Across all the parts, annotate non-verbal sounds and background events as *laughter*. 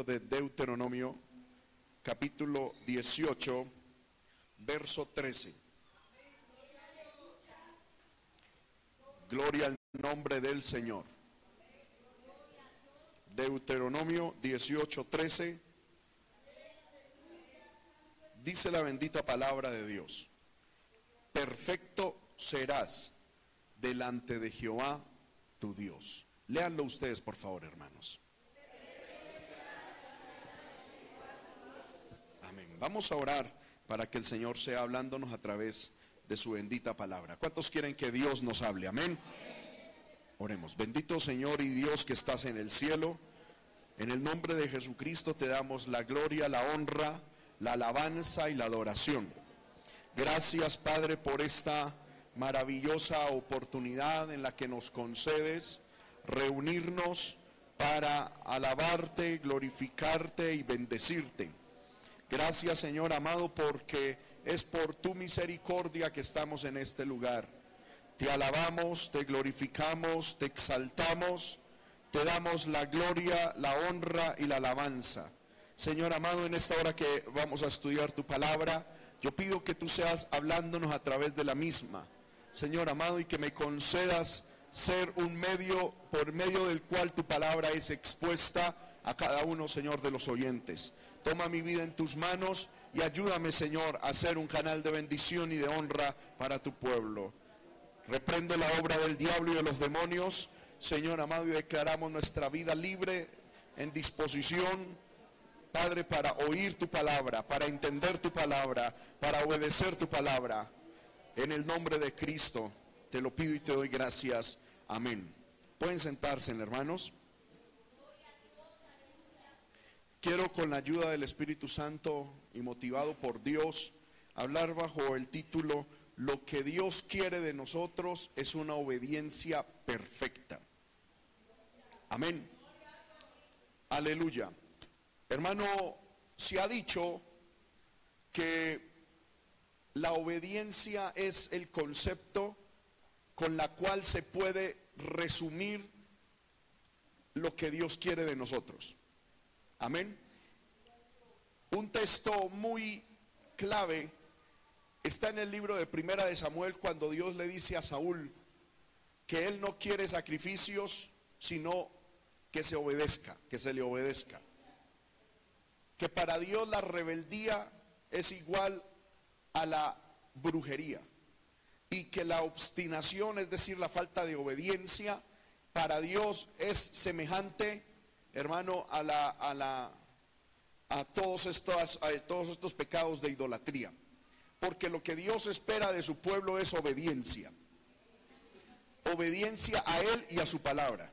de Deuteronomio, capítulo 18, verso 13. Gloria al nombre del Señor. Deuteronomio 18, 13. Dice la bendita palabra de Dios. Perfecto serás delante de Jehová tu Dios. Léanlo ustedes, por favor, hermanos. Amén. Vamos a orar para que el Señor sea hablándonos a través de su bendita palabra. ¿Cuántos quieren que Dios nos hable? Amén. Oremos. Bendito Señor y Dios que estás en el cielo. En el nombre de Jesucristo te damos la gloria, la honra, la alabanza y la adoración. Gracias Padre por esta maravillosa oportunidad en la que nos concedes reunirnos para alabarte, glorificarte y bendecirte. Gracias Señor amado porque es por tu misericordia que estamos en este lugar. Te alabamos, te glorificamos, te exaltamos, te damos la gloria, la honra y la alabanza. Señor amado, en esta hora que vamos a estudiar tu palabra, yo pido que tú seas hablándonos a través de la misma. Señor amado, y que me concedas ser un medio por medio del cual tu palabra es expuesta a cada uno, Señor, de los oyentes. Toma mi vida en tus manos y ayúdame, Señor, a ser un canal de bendición y de honra para tu pueblo. Reprende la obra del diablo y de los demonios, Señor amado, y declaramos nuestra vida libre en disposición, Padre, para oír tu palabra, para entender tu palabra, para obedecer tu palabra. En el nombre de Cristo, te lo pido y te doy gracias. Amén. Pueden sentarse, hermanos. Quiero con la ayuda del Espíritu Santo y motivado por Dios hablar bajo el título Lo que Dios quiere de nosotros es una obediencia perfecta. Amén. Aleluya. Hermano, se ha dicho que la obediencia es el concepto con la cual se puede resumir lo que Dios quiere de nosotros. Amén. Un texto muy clave está en el libro de Primera de Samuel cuando Dios le dice a Saúl que él no quiere sacrificios, sino que se obedezca, que se le obedezca. Que para Dios la rebeldía es igual a la brujería y que la obstinación, es decir, la falta de obediencia, para Dios es semejante, hermano, a la a la a todos estos a todos estos pecados de idolatría. Porque lo que Dios espera de su pueblo es obediencia. Obediencia a él y a su palabra.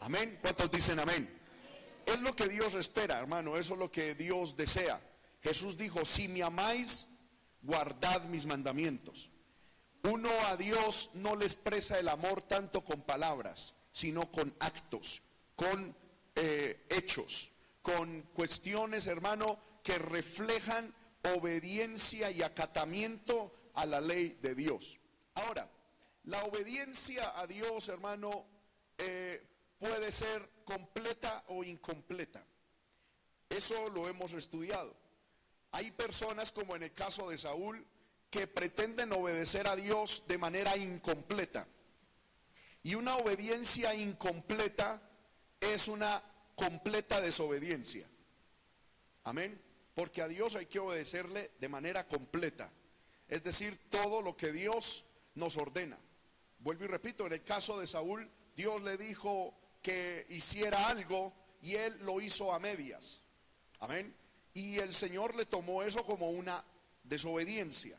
Amén. ¿Cuántos dicen amén? Es lo que Dios espera, hermano, eso es lo que Dios desea. Jesús dijo, "Si me amáis, guardad mis mandamientos." Uno a Dios no le expresa el amor tanto con palabras, sino con actos, con eh, hechos, con cuestiones, hermano, que reflejan obediencia y acatamiento a la ley de Dios. Ahora, la obediencia a Dios, hermano, eh, puede ser completa o incompleta. Eso lo hemos estudiado. Hay personas, como en el caso de Saúl, que pretenden obedecer a Dios de manera incompleta. Y una obediencia incompleta es una completa desobediencia. Amén. Porque a Dios hay que obedecerle de manera completa. Es decir, todo lo que Dios nos ordena. Vuelvo y repito, en el caso de Saúl, Dios le dijo que hiciera algo y él lo hizo a medias. Amén. Y el Señor le tomó eso como una desobediencia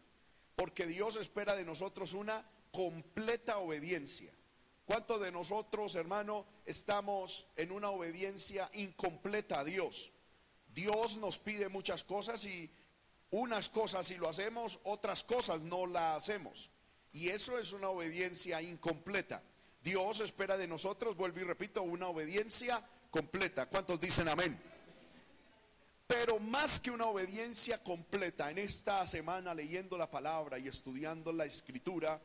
porque Dios espera de nosotros una completa obediencia. ¿Cuántos de nosotros, hermano, estamos en una obediencia incompleta a Dios? Dios nos pide muchas cosas y unas cosas si lo hacemos, otras cosas no la hacemos. Y eso es una obediencia incompleta. Dios espera de nosotros, vuelvo y repito, una obediencia completa. ¿Cuántos dicen amén? Pero más que una obediencia completa, en esta semana leyendo la palabra y estudiando la escritura,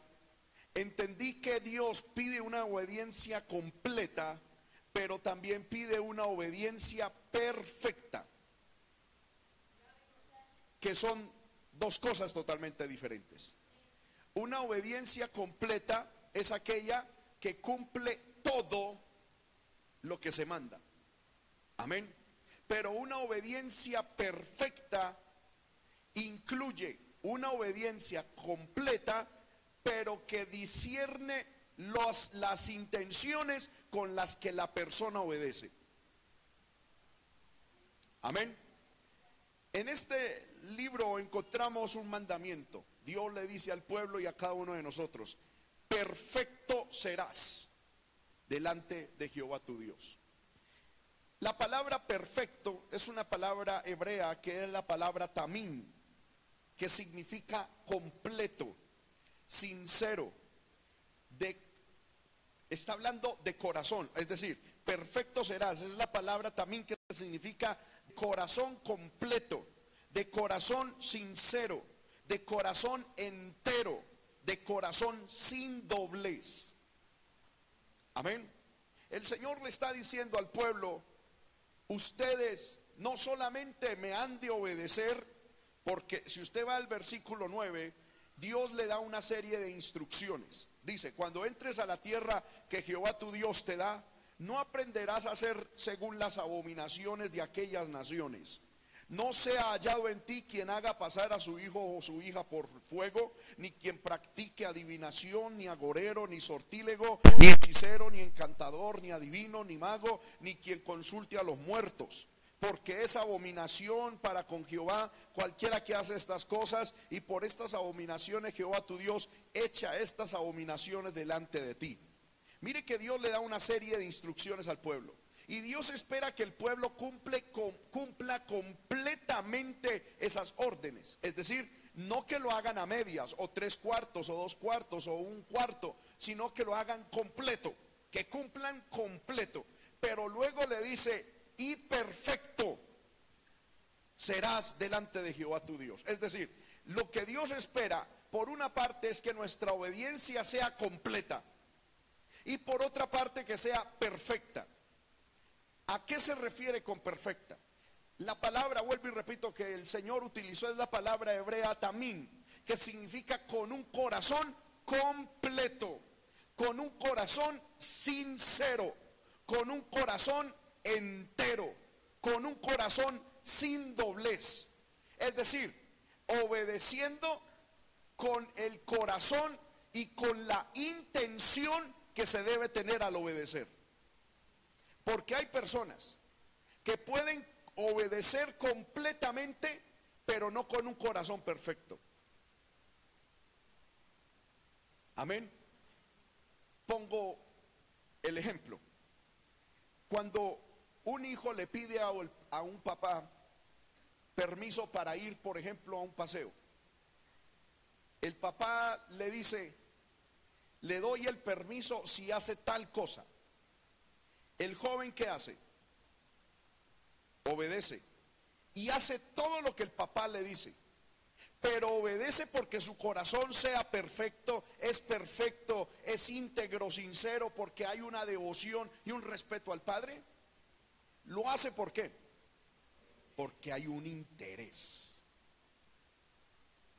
entendí que Dios pide una obediencia completa pero también pide una obediencia perfecta, que son dos cosas totalmente diferentes. Una obediencia completa es aquella que cumple todo lo que se manda. Amén. Pero una obediencia perfecta incluye una obediencia completa, pero que discierne las intenciones con las que la persona obedece. Amén. En este libro encontramos un mandamiento. Dios le dice al pueblo y a cada uno de nosotros, perfecto serás delante de Jehová tu Dios. La palabra perfecto es una palabra hebrea que es la palabra tamín, que significa completo, sincero, de, está hablando de corazón, es decir, perfecto serás, es la palabra también que significa corazón completo, de corazón sincero, de corazón entero, de corazón sin doblez. Amén. El Señor le está diciendo al pueblo, ustedes no solamente me han de obedecer, porque si usted va al versículo 9, Dios le da una serie de instrucciones. Dice, cuando entres a la tierra que Jehová tu Dios te da, no aprenderás a hacer según las abominaciones de aquellas naciones no sea hallado en ti quien haga pasar a su hijo o su hija por fuego, ni quien practique adivinación, ni agorero, ni sortílego, ni hechicero, ni encantador, ni adivino, ni mago, ni quien consulte a los muertos. Porque es abominación para con Jehová cualquiera que hace estas cosas, y por estas abominaciones Jehová tu Dios echa estas abominaciones delante de ti. Mire que Dios le da una serie de instrucciones al pueblo. Y Dios espera que el pueblo cumple, cumpla completamente esas órdenes. Es decir, no que lo hagan a medias, o tres cuartos, o dos cuartos, o un cuarto, sino que lo hagan completo, que cumplan completo. Pero luego le dice, y perfecto serás delante de Jehová tu Dios. Es decir, lo que Dios espera, por una parte, es que nuestra obediencia sea completa, y por otra parte, que sea perfecta. ¿A qué se refiere con perfecta? La palabra, vuelvo y repito, que el Señor utilizó es la palabra hebrea tamín, que significa con un corazón completo, con un corazón sincero, con un corazón entero, con un corazón sin doblez. Es decir, obedeciendo con el corazón y con la intención que se debe tener al obedecer. Porque hay personas que pueden obedecer completamente, pero no con un corazón perfecto. Amén. Pongo el ejemplo. Cuando un hijo le pide a, un papá permiso para ir, por ejemplo, a un paseo, el papá le dice, le doy el permiso si hace tal cosa. El joven que hace? Obedece. Y hace todo lo que el papá le dice. Pero obedece porque su corazón sea perfecto, es perfecto, es íntegro, sincero, porque hay una devoción y un respeto al Padre. Lo hace por qué? Porque hay un interés.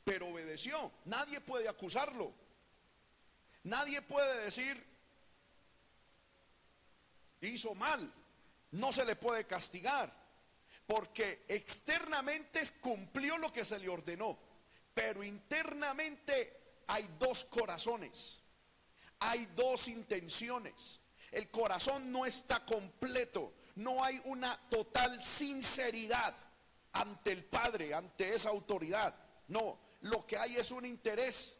Pero obedeció. Nadie puede acusarlo. Nadie puede decir, hizo mal, no se le puede castigar, porque externamente cumplió lo que se le ordenó, pero internamente hay dos corazones, hay dos intenciones. El corazón no está completo, no hay una total sinceridad ante el Padre, ante esa autoridad. No, lo que hay es un interés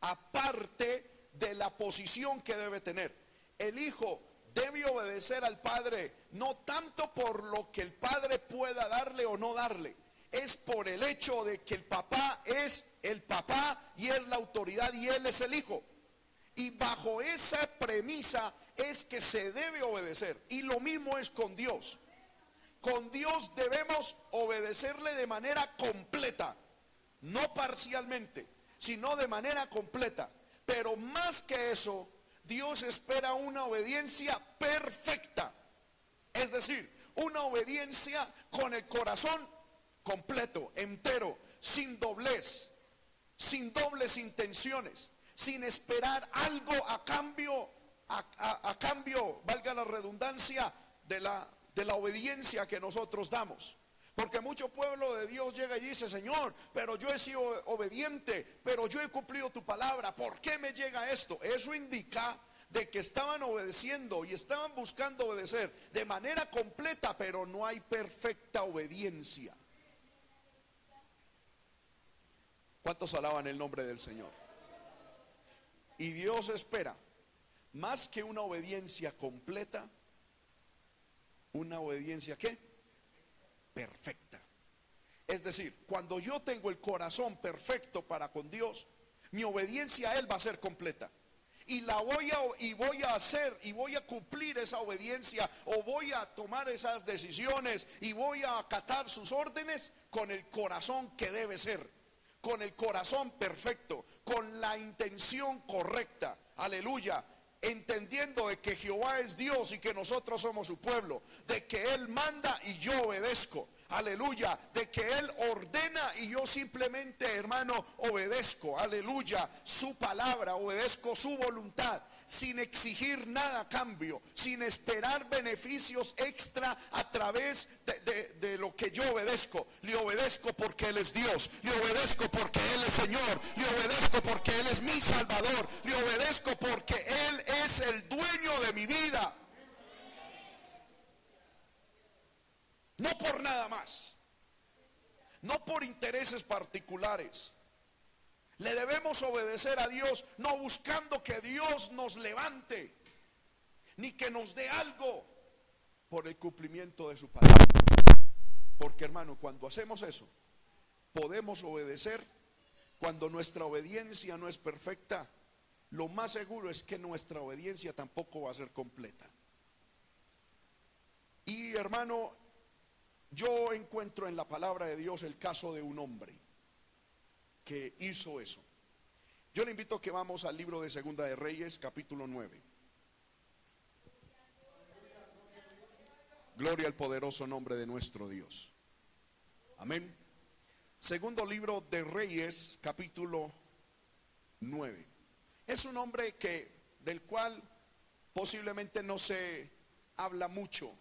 aparte de la posición que debe tener. El Hijo debe obedecer al Padre, no tanto por lo que el Padre pueda darle o no darle, es por el hecho de que el papá es el papá y es la autoridad y él es el hijo. Y bajo esa premisa es que se debe obedecer. Y lo mismo es con Dios. Con Dios debemos obedecerle de manera completa, no parcialmente, sino de manera completa. Pero más que eso, Dios espera una obediencia perfecta. Es decir, una obediencia con el corazón completo, entero, sin doblez, sin dobles intenciones, sin esperar algo a cambio, a, cambio, valga la redundancia, de la, de la obediencia que nosotros damos. Porque mucho pueblo de Dios llega y dice, Señor, pero yo he sido obediente, pero yo he cumplido tu palabra. ¿Por qué me llega esto? Eso indica de que estaban obedeciendo y estaban buscando obedecer de manera completa, pero no hay perfecta obediencia. ¿Cuántos alaban el nombre del Señor? Y Dios espera más que una obediencia completa, una obediencia ¿qué? Perfecta. Es decir, cuando yo tengo el corazón perfecto para con Dios, mi obediencia a Él va a ser completa. Y la voy a, y voy a hacer y voy a cumplir esa obediencia o voy a tomar esas decisiones y voy a acatar sus órdenes con el corazón que debe ser, con el corazón perfecto, con la intención correcta. Aleluya entendiendo de que Jehová es Dios y que nosotros somos su pueblo, de que Él manda y yo obedezco. Aleluya, de que Él ordena y yo simplemente, hermano, obedezco. Aleluya, su palabra, obedezco su voluntad sin exigir nada cambio, sin esperar beneficios extra a través de, lo que yo obedezco. Le obedezco porque Él es Dios, le obedezco porque Él es Señor, le obedezco porque Él es mi Salvador, le obedezco porque Él es el dueño de mi vida. No por nada más, no por intereses particulares. Le debemos obedecer a Dios no buscando que Dios nos levante, ni que nos dé algo por el cumplimiento de su palabra. Porque hermano, cuando hacemos eso, podemos obedecer. Cuando nuestra obediencia no es perfecta, lo más seguro es que nuestra obediencia tampoco va a ser completa. Y hermano, yo encuentro en la palabra de Dios el caso de un hombre que hizo eso. Yo le invito a que vamos al libro de Segunda de Reyes, capítulo 9. Gloria al poderoso nombre de nuestro Dios. Amén. Segundo libro de Reyes, capítulo 9. Es un hombre que del cual posiblemente no se habla mucho.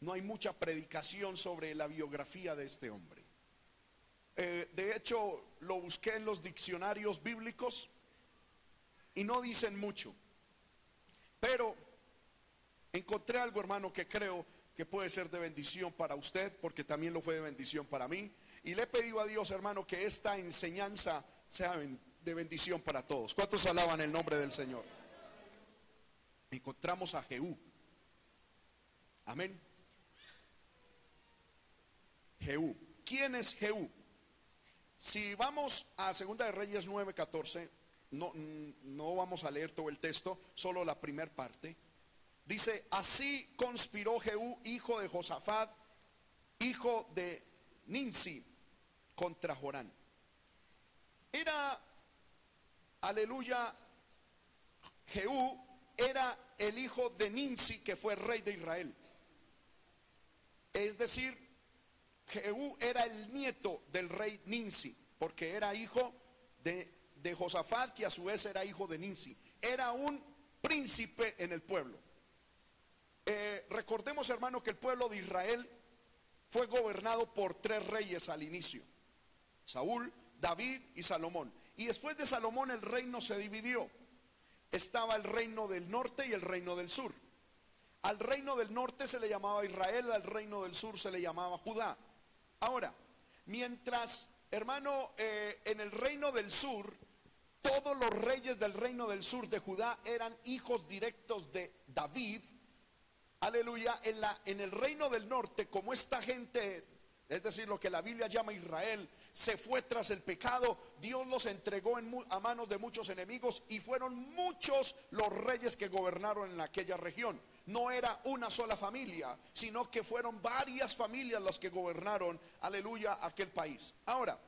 No hay mucha predicación sobre la biografía de este hombre. Eh, de hecho, lo busqué en los diccionarios bíblicos y no dicen mucho. Pero encontré algo, hermano, que creo que puede ser de bendición para usted, porque también lo fue de bendición para mí. Y le he pedido a Dios, hermano, que esta enseñanza sea de bendición para todos. ¿Cuántos alaban el nombre del Señor? Encontramos a Jehú. Amén. Jehú. ¿Quién es Jehú? Si vamos a Segunda de Reyes 9:14, no, no vamos a leer todo el texto, solo la primera parte. Dice, así conspiró Jehú, hijo de Josafat, hijo de Ninsi, contra Jorán. Era, aleluya, Jehú era el hijo de Ninsi, que fue rey de Israel. Es decir, Jehú era el nieto del rey Ninsi, porque era hijo de, Josafat, que a su vez era hijo de Ninsi. Era un príncipe en el pueblo. Eh, recordemos, hermano, que el pueblo de Israel fue gobernado por tres reyes al inicio. Saúl, David y Salomón. Y después de Salomón el reino se dividió. Estaba el reino del norte y el reino del sur. Al reino del norte se le llamaba Israel, al reino del sur se le llamaba Judá. Ahora, mientras, hermano, eh, en el reino del sur, todos los reyes del reino del sur de Judá eran hijos directos de David, aleluya, en, la, en el reino del norte, como esta gente, es decir, lo que la Biblia llama Israel, se fue tras el pecado, Dios los entregó a manos de muchos enemigos y fueron muchos los reyes que gobernaron en aquella región no era una sola familia, sino que fueron varias familias las que gobernaron, aleluya, aquel país. Ahora,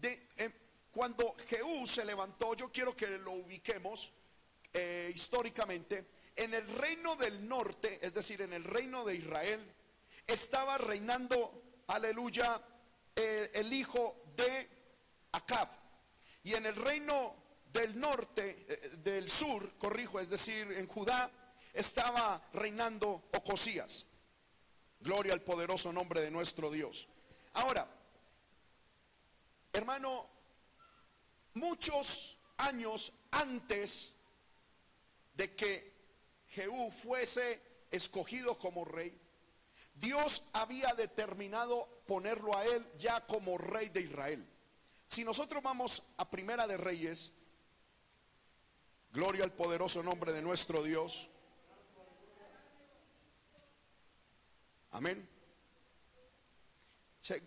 de, eh, cuando Jehú se levantó, yo quiero que lo ubiquemos eh, históricamente, en el reino del norte, es decir, en el reino de Israel, estaba reinando, aleluya, eh, el hijo de Acab. Y en el reino del norte, eh, del sur, corrijo, es decir, en Judá, estaba reinando Ocosías. Gloria al poderoso nombre de nuestro Dios. Ahora, hermano, muchos años antes de que Jehú fuese escogido como rey, Dios había determinado ponerlo a él ya como rey de Israel. Si nosotros vamos a Primera de Reyes, gloria al poderoso nombre de nuestro Dios. Amén.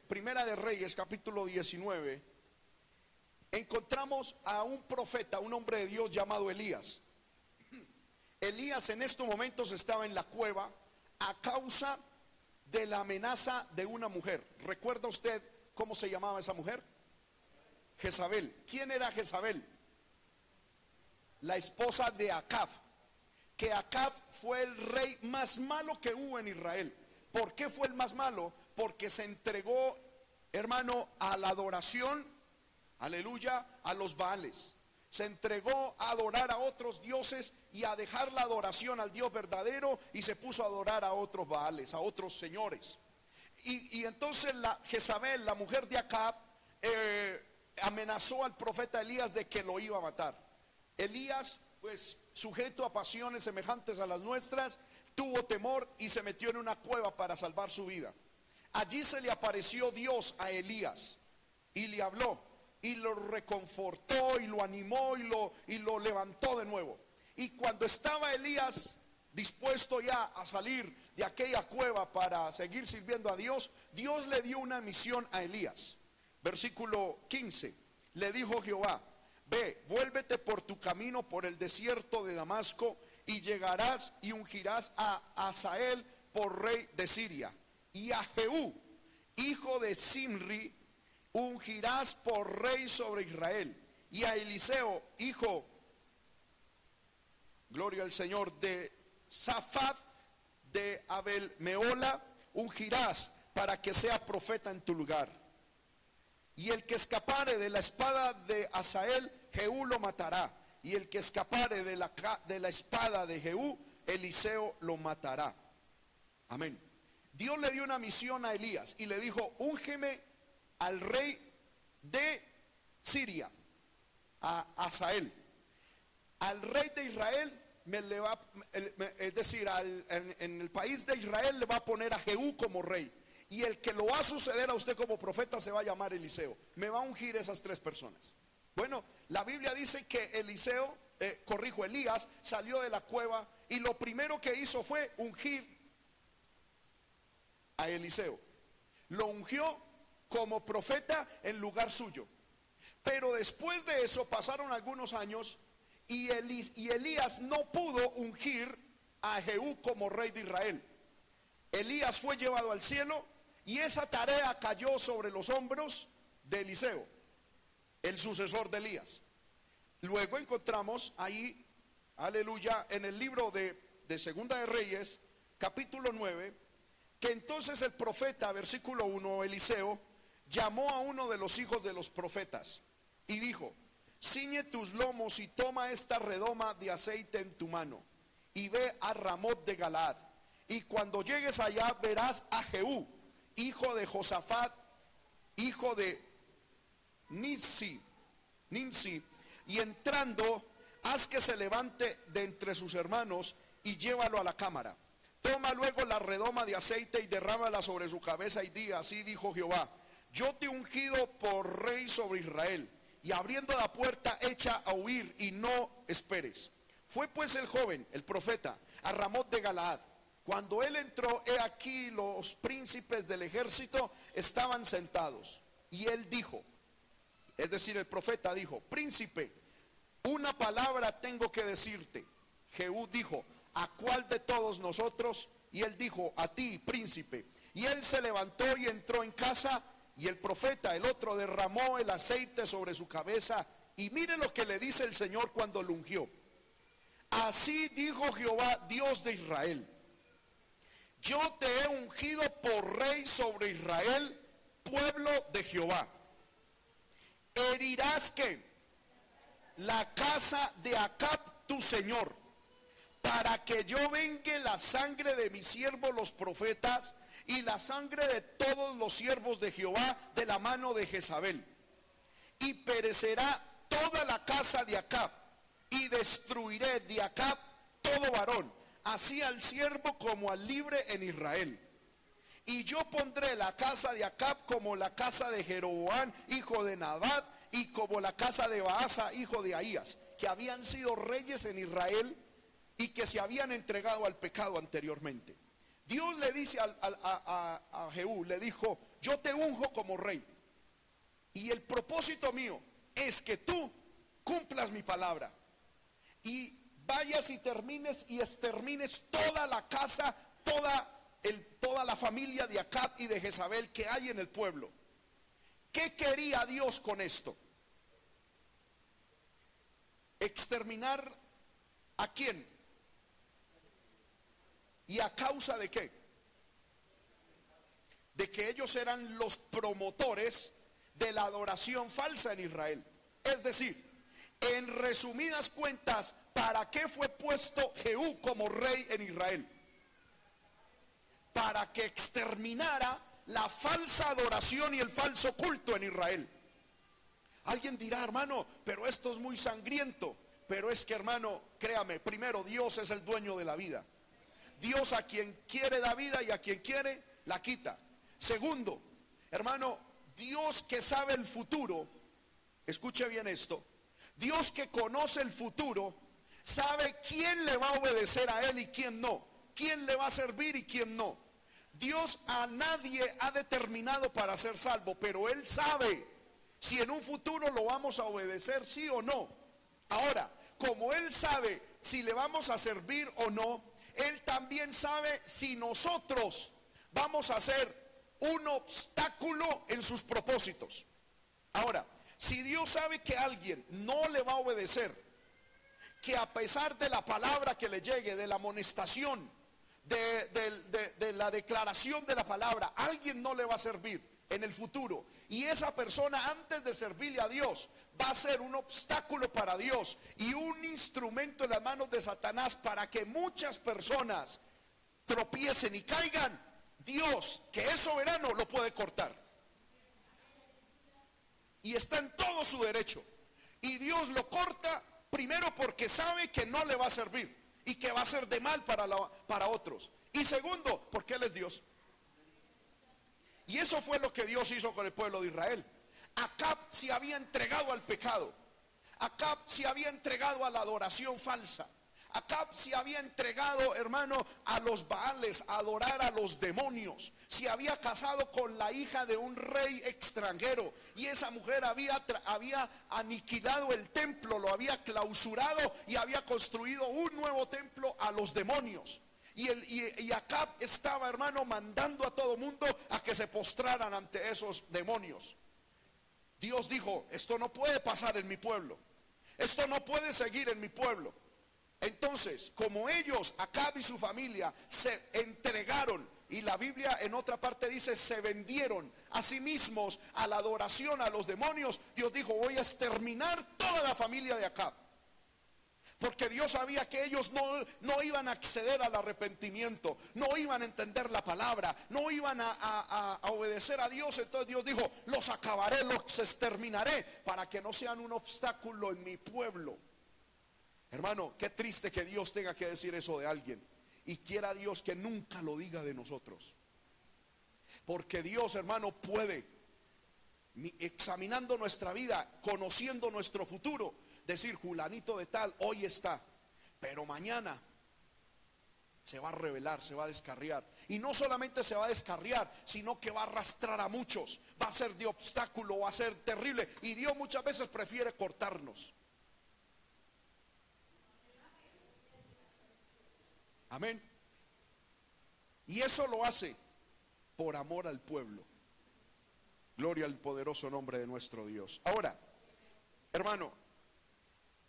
Primera de Reyes, capítulo 19, encontramos a un profeta, un hombre de Dios llamado Elías. *clears throat* Elías en estos momentos estaba en la cueva a causa de la amenaza de una mujer. ¿Recuerda usted cómo se llamaba esa mujer? Jezabel. ¿Quién era Jezabel? La esposa de Acab. Que Acab fue el rey más malo que hubo en Israel. ¿Por qué fue el más malo? Porque se entregó, hermano, a la adoración, aleluya, a los Baales. Se entregó a adorar a otros dioses y a dejar la adoración al Dios verdadero y se puso a adorar a otros Baales, a otros señores. Y, entonces la Jezabel, la mujer de Acab, eh, amenazó al profeta Elías de que lo iba a matar. Elías, pues sujeto a pasiones semejantes a las nuestras, tuvo temor y se metió en una cueva para salvar su vida. Allí se le apareció Dios a Elías y le habló y lo reconfortó y lo animó y lo, y lo levantó de nuevo. Y cuando estaba Elías dispuesto ya a salir de aquella cueva para seguir sirviendo a Dios, Dios le dio una misión a Elías. Versículo 15. Le dijo Jehová, ve, vuélvete por tu camino por el desierto de Damasco y llegarás y ungirás a Asael por rey de Siria. Y a Jehú, hijo de Simri, ungirás por rey sobre Israel. Y a Eliseo, hijo, gloria al Señor, de Safat, de Abel Meola, ungirás para que sea profeta en tu lugar. Y el que escapare de la espada de Asael, Jehú lo matará y el que escapare de la, de la espada de Jehú, Eliseo lo matará. Amén. Dios le dio una misión a Elías y le dijo, úngeme al rey de Siria, a Asael. Al rey de Israel, me le va, es decir, en, el país de Israel le va a poner a Jehú como rey. Y el que lo va a suceder a usted como profeta se va a llamar Eliseo. Me va a ungir esas tres personas. Bueno, la Biblia dice que Eliseo, eh, corrijo, Elías salió de la cueva y lo primero que hizo fue ungir a Eliseo. Lo ungió como profeta en lugar suyo. Pero después de eso pasaron algunos años y, Elías no pudo ungir a Jehú como rey de Israel. Elías fue llevado al cielo y esa tarea cayó sobre los hombros de Eliseo el sucesor de Elías. Luego encontramos ahí, aleluya, en el libro de, de Segunda de Reyes, capítulo 9, que entonces el profeta, versículo 1, Eliseo, llamó a uno de los hijos de los profetas y dijo, ciñe tus lomos y toma esta redoma de aceite en tu mano y ve a Ramot de Galad. Y cuando llegues allá verás a Jehú, hijo de Josafat, hijo de Nisi, Nimsi, y entrando, haz que se levante de entre sus hermanos y llévalo a la cámara. Toma luego la redoma de aceite y derrámala sobre su cabeza y diga, así dijo Jehová, yo te he ungido por rey sobre Israel, y abriendo la puerta echa a huir y no esperes. Fue pues el joven, el profeta, a Ramot de Galaad. Cuando él entró, he aquí los príncipes del ejército estaban sentados. Y él dijo, es decir, el profeta dijo, príncipe, una palabra tengo que decirte. Jehú dijo, ¿a cuál de todos nosotros? Y él dijo, a ti, príncipe. Y él se levantó y entró en casa y el profeta, el otro, derramó el aceite sobre su cabeza. Y mire lo que le dice el Señor cuando lo ungió. Así dijo Jehová, Dios de Israel. Yo te he ungido por rey sobre Israel, pueblo de Jehová. Herirás que la casa de Acab, tu señor, para que yo vengue la sangre de mis siervos los profetas y la sangre de todos los siervos de Jehová de la mano de Jezabel. Y perecerá toda la casa de Acab y destruiré de Acab todo varón, así al siervo como al libre en Israel. Y yo pondré la casa de Acab como la casa de Jeroboam, hijo de Nabad, y como la casa de Baasa, hijo de Ahías, que habían sido reyes en Israel y que se habían entregado al pecado anteriormente. Dios le dice a, a, a Jehú, le dijo, yo te unjo como rey. Y el propósito mío es que tú cumplas mi palabra y vayas y termines y extermines toda la casa, toda, el, toda la familia de Acab y de Jezabel que hay en el pueblo. ¿Qué quería Dios con esto? Exterminar a quién? ¿Y a causa de qué? De que ellos eran los promotores de la adoración falsa en Israel. Es decir, en resumidas cuentas, ¿para qué fue puesto Jehú como rey en Israel? Para que exterminara la falsa adoración y el falso culto en Israel. Alguien dirá, hermano, pero esto es muy sangriento. Pero es que, hermano, créame, primero Dios es el dueño de la vida. Dios a quien quiere da vida y a quien quiere la quita. Segundo, hermano, Dios que sabe el futuro, escuche bien esto, Dios que conoce el futuro, sabe quién le va a obedecer a Él y quién no, quién le va a servir y quién no. Dios a nadie ha determinado para ser salvo, pero Él sabe si en un futuro lo vamos a obedecer, sí o no. Ahora, como Él sabe si le vamos a servir o no, Él también sabe si nosotros vamos a ser un obstáculo en sus propósitos. Ahora, si Dios sabe que alguien no le va a obedecer, que a pesar de la palabra que le llegue, de la amonestación, de, la declaración de la palabra, alguien no le va a servir en el futuro. Y esa persona antes de servirle a Dios va a ser un obstáculo para Dios y un instrumento en las manos de Satanás para que muchas personas tropiecen y caigan. Dios, que es soberano, lo puede cortar y está en todo su derecho. Y Dios lo corta primero porque sabe que no le va a servir y que va a ser de mal para, para otros. Y segundo, porque Él es Dios. Y eso fue lo que Dios hizo con el pueblo de Israel. Acab se había entregado al pecado. Acab se había entregado a la adoración falsa. Acab se había entregado, hermano, a los Baales, a adorar a los demonios. Se había casado con la hija de un rey extranjero. Y esa mujer había, había aniquilado el templo, lo había clausurado y había construido un nuevo templo a los demonios. Y, el, y, Acab estaba, hermano, mandando a todo mundo a que se postraran ante esos demonios. Dios dijo, esto no puede pasar en mi pueblo. Esto no puede seguir en mi pueblo. Entonces, como ellos, Acab y su familia, se entregaron, y la Biblia en otra parte dice, se vendieron a sí mismos a la adoración a los demonios, Dios dijo, voy a exterminar toda la familia de Acab. Porque Dios sabía que ellos no, no, iban a acceder al arrepentimiento, no iban a entender la palabra, no iban a, a obedecer a Dios. Entonces Dios dijo, los acabaré, los exterminaré para que no sean un obstáculo en mi pueblo. Hermano, qué triste que Dios tenga que decir eso de alguien. Y quiera Dios que nunca lo diga de nosotros. Porque Dios, hermano, puede, examinando nuestra vida, conociendo nuestro futuro, decir, Julanito de tal, hoy está, pero mañana se va a revelar, se va a descarriar. Y no solamente se va a descarriar, sino que va a arrastrar a muchos. Va a ser de obstáculo, va a ser terrible. Y Dios muchas veces prefiere cortarnos. Amén. Y eso lo hace por amor al pueblo. Gloria al poderoso nombre de nuestro Dios. Ahora, hermano,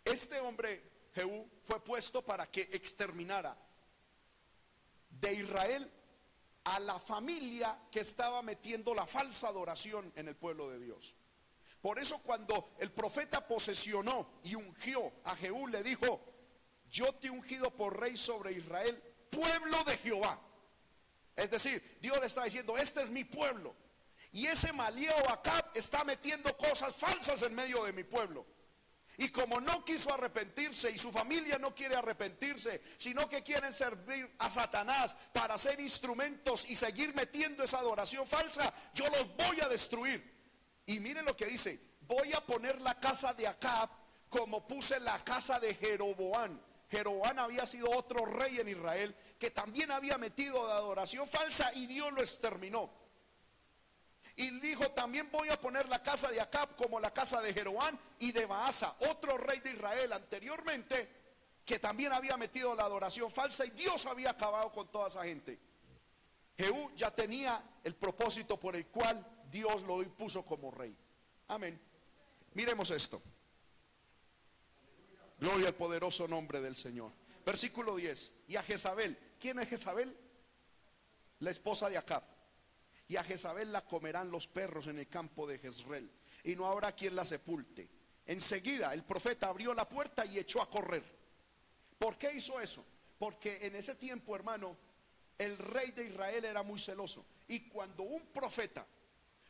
este hombre Jehú fue puesto para que exterminara de Israel a la familia que estaba metiendo la falsa adoración en el pueblo de Dios. Por eso cuando el profeta posesionó y ungió a Jehú, le dijo, yo te he ungido por rey sobre Israel, pueblo de Jehová. Es decir, Dios le está diciendo, este es mi pueblo. Y ese malieo Acab está metiendo cosas falsas en medio de mi pueblo. Y como no quiso arrepentirse y su familia no quiere arrepentirse, sino que quieren servir a Satanás para ser instrumentos y seguir metiendo esa adoración falsa, yo los voy a destruir. Y miren lo que dice, voy a poner la casa de Acab como puse la casa de Jeroboán. Jeroboán había sido otro rey en Israel que también había metido de adoración falsa y Dios lo exterminó. Y dijo, también voy a poner la casa de Acab como la casa de Jeroán y de Baasa, otro rey de Israel anteriormente, que también había metido la adoración falsa y Dios había acabado con toda esa gente. Jehú ya tenía el propósito por el cual Dios lo impuso como rey. Amén. Miremos esto. Gloria al poderoso nombre del Señor. Versículo 10. Y a Jezabel. ¿Quién es Jezabel? La esposa de Acab y a Jezabel la comerán los perros en el campo de Jezreel, y no habrá quien la sepulte. Enseguida el profeta abrió la puerta y echó a correr. ¿Por qué hizo eso? Porque en ese tiempo, hermano, el rey de Israel era muy celoso. Y cuando un profeta,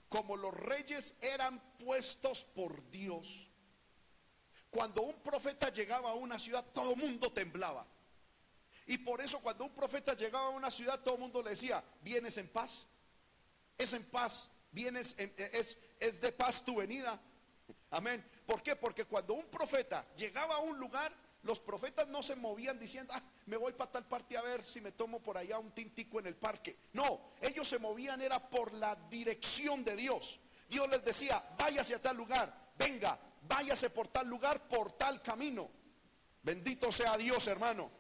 como los reyes eran puestos por Dios, cuando un profeta llegaba a una ciudad, todo el mundo temblaba. Y por eso cuando un profeta llegaba a una ciudad, todo el mundo le decía, ¿vienes en paz? Es en paz, vienes, es, es de paz tu venida. Amén. ¿Por qué? Porque cuando un profeta llegaba a un lugar, los profetas no se movían diciendo, ah, me voy para tal parte a ver si me tomo por allá un tintico en el parque. No, ellos se movían era por la dirección de Dios. Dios les decía, váyase a tal lugar, venga, váyase por tal lugar, por tal camino. Bendito sea Dios, hermano.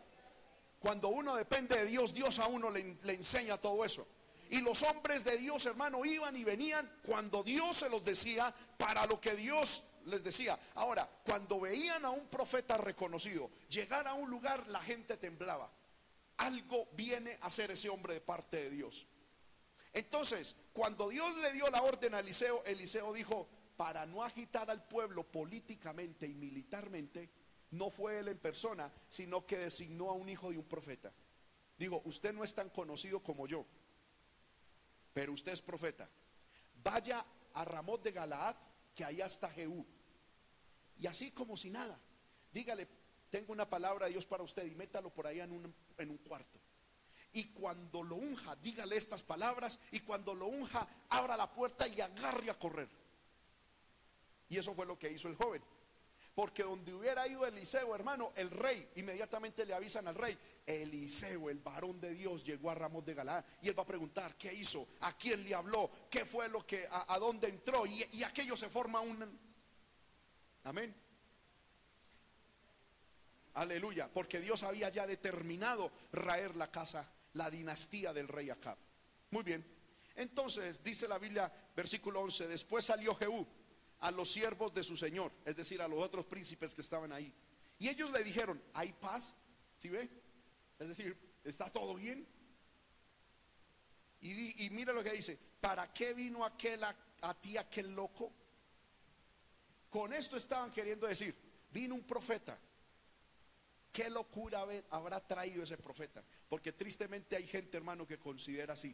Cuando uno depende de Dios, Dios a uno le, le enseña todo eso. Y los hombres de Dios, hermano, iban y venían cuando Dios se los decía para lo que Dios les decía. Ahora, cuando veían a un profeta reconocido llegar a un lugar, la gente temblaba. Algo viene a ser ese hombre de parte de Dios. Entonces, cuando Dios le dio la orden a Eliseo, Eliseo dijo, para no agitar al pueblo políticamente y militarmente, no fue él en persona, sino que designó a un hijo de un profeta. Digo, usted no es tan conocido como yo pero usted es profeta. Vaya a Ramón de Galaad, que allá está Jehú. Y así como si nada, dígale, tengo una palabra de Dios para usted y métalo por allá en un, en un cuarto. Y cuando lo unja, dígale estas palabras. Y cuando lo unja, abra la puerta y agarre a correr. Y eso fue lo que hizo el joven. Porque donde hubiera ido Eliseo, hermano, el rey, inmediatamente le avisan al rey, Eliseo, el varón de Dios, llegó a Ramos de Galá y él va a preguntar, ¿qué hizo? ¿A quién le habló? ¿Qué fue lo que, a, dónde entró? Y, y aquello se forma un... Amén. Aleluya, porque Dios había ya determinado raer la casa, la dinastía del rey Acab. Muy bien. Entonces dice la Biblia, versículo 11, después salió Jehú a los siervos de su señor, es decir, a los otros príncipes que estaban ahí. Y ellos le dijeron, ¿hay paz? ¿Sí ve? Es decir, ¿está todo bien? Y, mira lo que dice, ¿para qué vino aquel a, a ti aquel loco? Con esto estaban queriendo decir, vino un profeta. ¿Qué locura habrá traído ese profeta? Porque tristemente hay gente, hermano, que considera así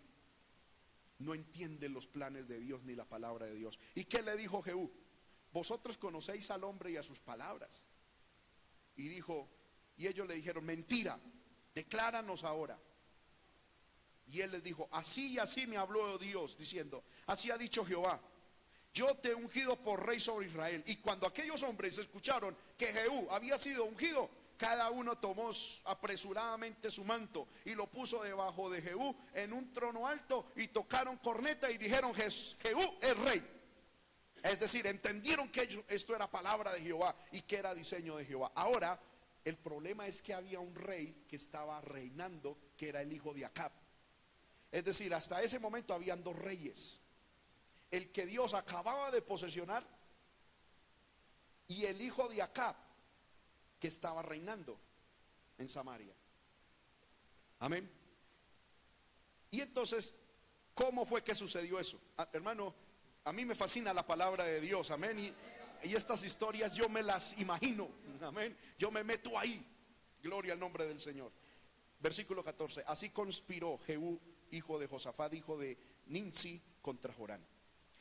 no entienden los planes de Dios ni la palabra de Dios. ¿Y qué le dijo Jehú? Vosotros conocéis al hombre y a sus palabras. Y dijo, y ellos le dijeron, mentira, decláranos ahora. Y él les dijo, así y así me habló Dios, diciendo, así ha dicho Jehová, yo te he ungido por rey sobre Israel. Y cuando aquellos hombres escucharon que Jehú había sido ungido, cada uno tomó apresuradamente su manto y lo puso debajo de Jehú en un trono alto y tocaron corneta y dijeron, Jehú es rey. Es decir, entendieron que esto era palabra de Jehová y que era diseño de Jehová. Ahora, el problema es que había un rey que estaba reinando, que era el hijo de Acab. Es decir, hasta ese momento habían dos reyes. El que Dios acababa de posesionar y el hijo de Acab que estaba reinando en Samaria. Amén. Y entonces, ¿cómo fue que sucedió eso? Ah, hermano, a mí me fascina la palabra de Dios, amén. Y, y, estas historias yo me las imagino, *laughs* amén. Yo me meto ahí. Gloria al nombre del Señor. Versículo 14. Así conspiró Jehú, hijo de Josafat, hijo de Ninsi, contra Jorán.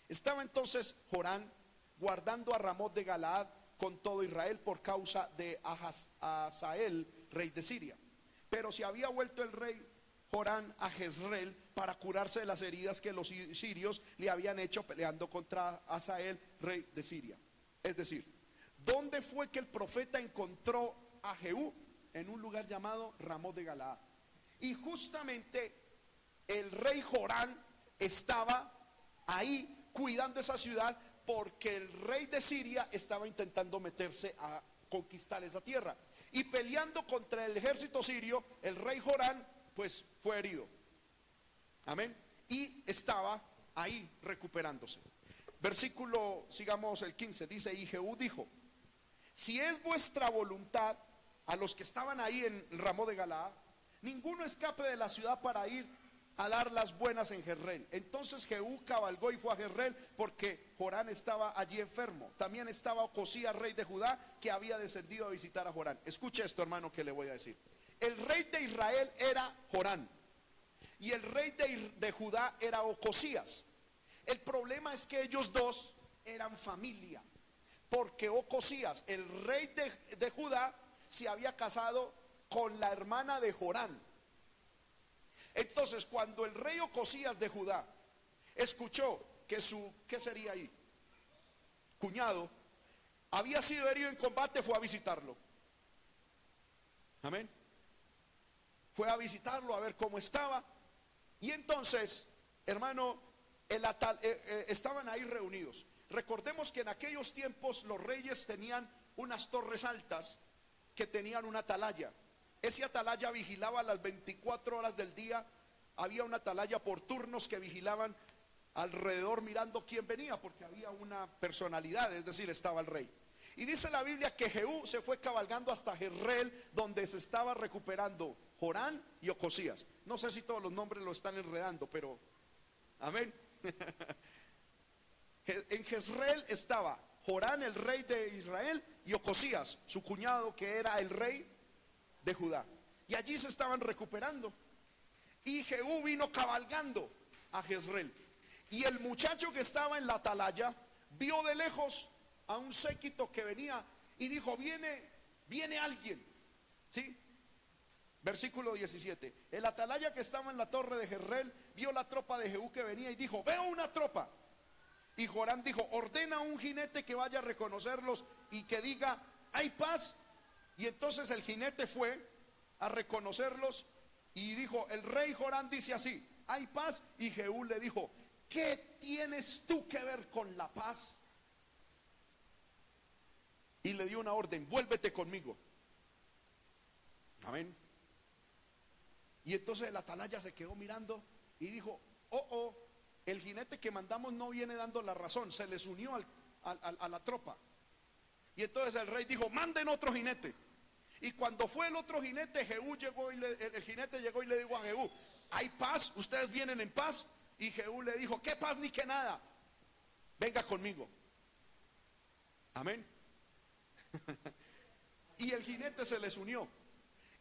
Estaba entonces Jorán guardando a Ramot de Galaad con todo Israel por causa de Azael, rey de Siria. Pero se había vuelto el rey Jorán a Jezreel para curarse de las heridas que los sirios le habían hecho peleando contra Asael, rey de Siria. Es decir, ¿dónde fue que el profeta encontró a Jehú? En un lugar llamado Ramón de Galaad. Y justamente el rey Jorán estaba ahí cuidando esa ciudad porque el rey de Siria estaba intentando meterse a conquistar esa tierra. Y peleando contra el ejército sirio, el rey Jorán pues fue herido. Amén. Y estaba ahí recuperándose. Versículo, sigamos el 15, dice, y Jehú dijo, si es vuestra voluntad a los que estaban ahí en el ramo de Galaad, ninguno escape de la ciudad para ir a dar las buenas en Jerrel. Entonces Jehú cabalgó y fue a Jerrel porque Jorán estaba allí enfermo. También estaba Ocosías, rey de Judá, que había descendido a visitar a Jorán. Escuche esto, hermano, que le voy a decir. El rey de Israel era Jorán y el rey de, Judá era Ocosías. El problema es que ellos dos eran familia, porque Ocosías, el rey de, de Judá, se había casado con la hermana de Jorán. Entonces, cuando el rey Ocosías de Judá escuchó que su, ¿qué sería ahí? Cuñado, había sido herido en combate, fue a visitarlo. Amén fue a visitarlo a ver cómo estaba. Y entonces, hermano, el eh, eh, estaban ahí reunidos. Recordemos que en aquellos tiempos los reyes tenían unas torres altas que tenían una atalaya. Ese atalaya vigilaba las 24 horas del día. Había una atalaya por turnos que vigilaban alrededor mirando quién venía, porque había una personalidad, es decir, estaba el rey. Y dice la Biblia que Jehú se fue cabalgando hasta Jerrel, donde se estaba recuperando Jorán y Ocosías. No sé si todos los nombres lo están enredando, pero amén. *laughs* en Jezreel estaba Jorán, el rey de Israel, y Ocosías, su cuñado, que era el rey de Judá. Y allí se estaban recuperando. Y Jehú vino cabalgando a Jezreel. Y el muchacho que estaba en la atalaya vio de lejos a un séquito que venía y dijo, viene, viene alguien. ¿Sí? Versículo 17. El atalaya que estaba en la torre de Jerrel vio la tropa de Jehú que venía y dijo, veo una tropa. Y Jorán dijo, ordena a un jinete que vaya a reconocerlos y que diga, hay paz. Y entonces el jinete fue a reconocerlos y dijo, el rey Jorán dice así, hay paz. Y Jehú le dijo, ¿qué tienes tú que ver con la paz? Y le dio una orden, vuélvete conmigo. Amén. Y entonces el atalaya se quedó mirando y dijo, oh, oh, el jinete que mandamos no viene dando la razón, se les unió a la tropa. Y entonces el rey dijo, manden otro jinete. Y cuando fue el otro jinete, Jehú llegó y el jinete llegó y le dijo a Jehú, hay paz, ustedes vienen en paz. Y Jehú le dijo, ¿qué paz ni qué nada? Venga conmigo. Amén. *laughs* y el jinete se les unió.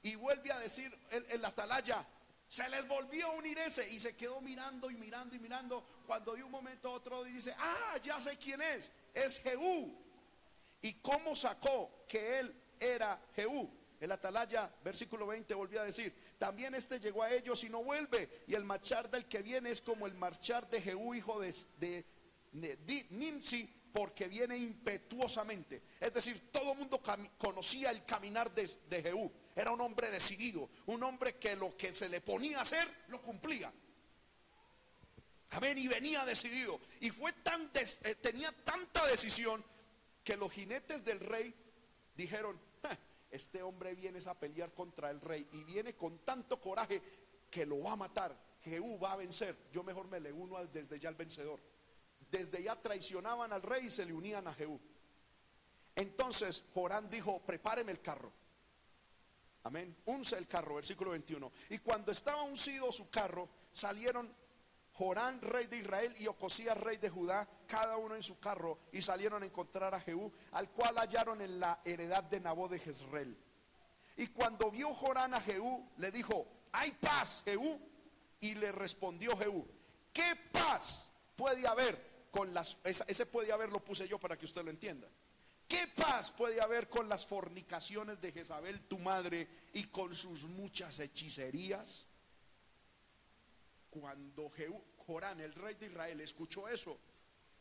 Y vuelve a decir el, la atalaya, se les volvió a unir ese y se quedó mirando y mirando y mirando cuando de un momento a otro dice, ah, ya sé quién es, es Jehú. ¿Y cómo sacó que él era Jehú? El atalaya, versículo 20, volvió a decir, también este llegó a ellos y no vuelve. Y el marchar del que viene es como el marchar de Jehú, hijo de, de, de, porque viene impetuosamente. Es decir, todo el mundo conocía el caminar de, de Jehú. Era un hombre decidido, un hombre que lo que se le ponía a hacer lo cumplía. Amén, y venía decidido. Y fue tan eh, tenía tanta decisión que los jinetes del rey dijeron, este hombre viene a pelear contra el rey y viene con tanto coraje que lo va a matar. Jehú va a vencer. Yo mejor me le uno desde ya al vencedor. Desde ya traicionaban al rey y se le unían a Jehú. Entonces Jorán dijo, prepáreme el carro. Amén. Unce el carro, versículo 21. Y cuando estaba uncido su carro, salieron Jorán, rey de Israel, y Ocosías, rey de Judá, cada uno en su carro, y salieron a encontrar a Jehú, al cual hallaron en la heredad de Nabó de Jezreel. Y cuando vio Jorán a Jehú, le dijo, hay paz, Jehú. Y le respondió Jehú, ¿qué paz puede haber con las... Ese puede haber lo puse yo para que usted lo entienda. ¿Qué paz puede haber con las fornicaciones de Jezabel, tu madre, y con sus muchas hechicerías? Cuando Jorán, el rey de Israel, escuchó eso,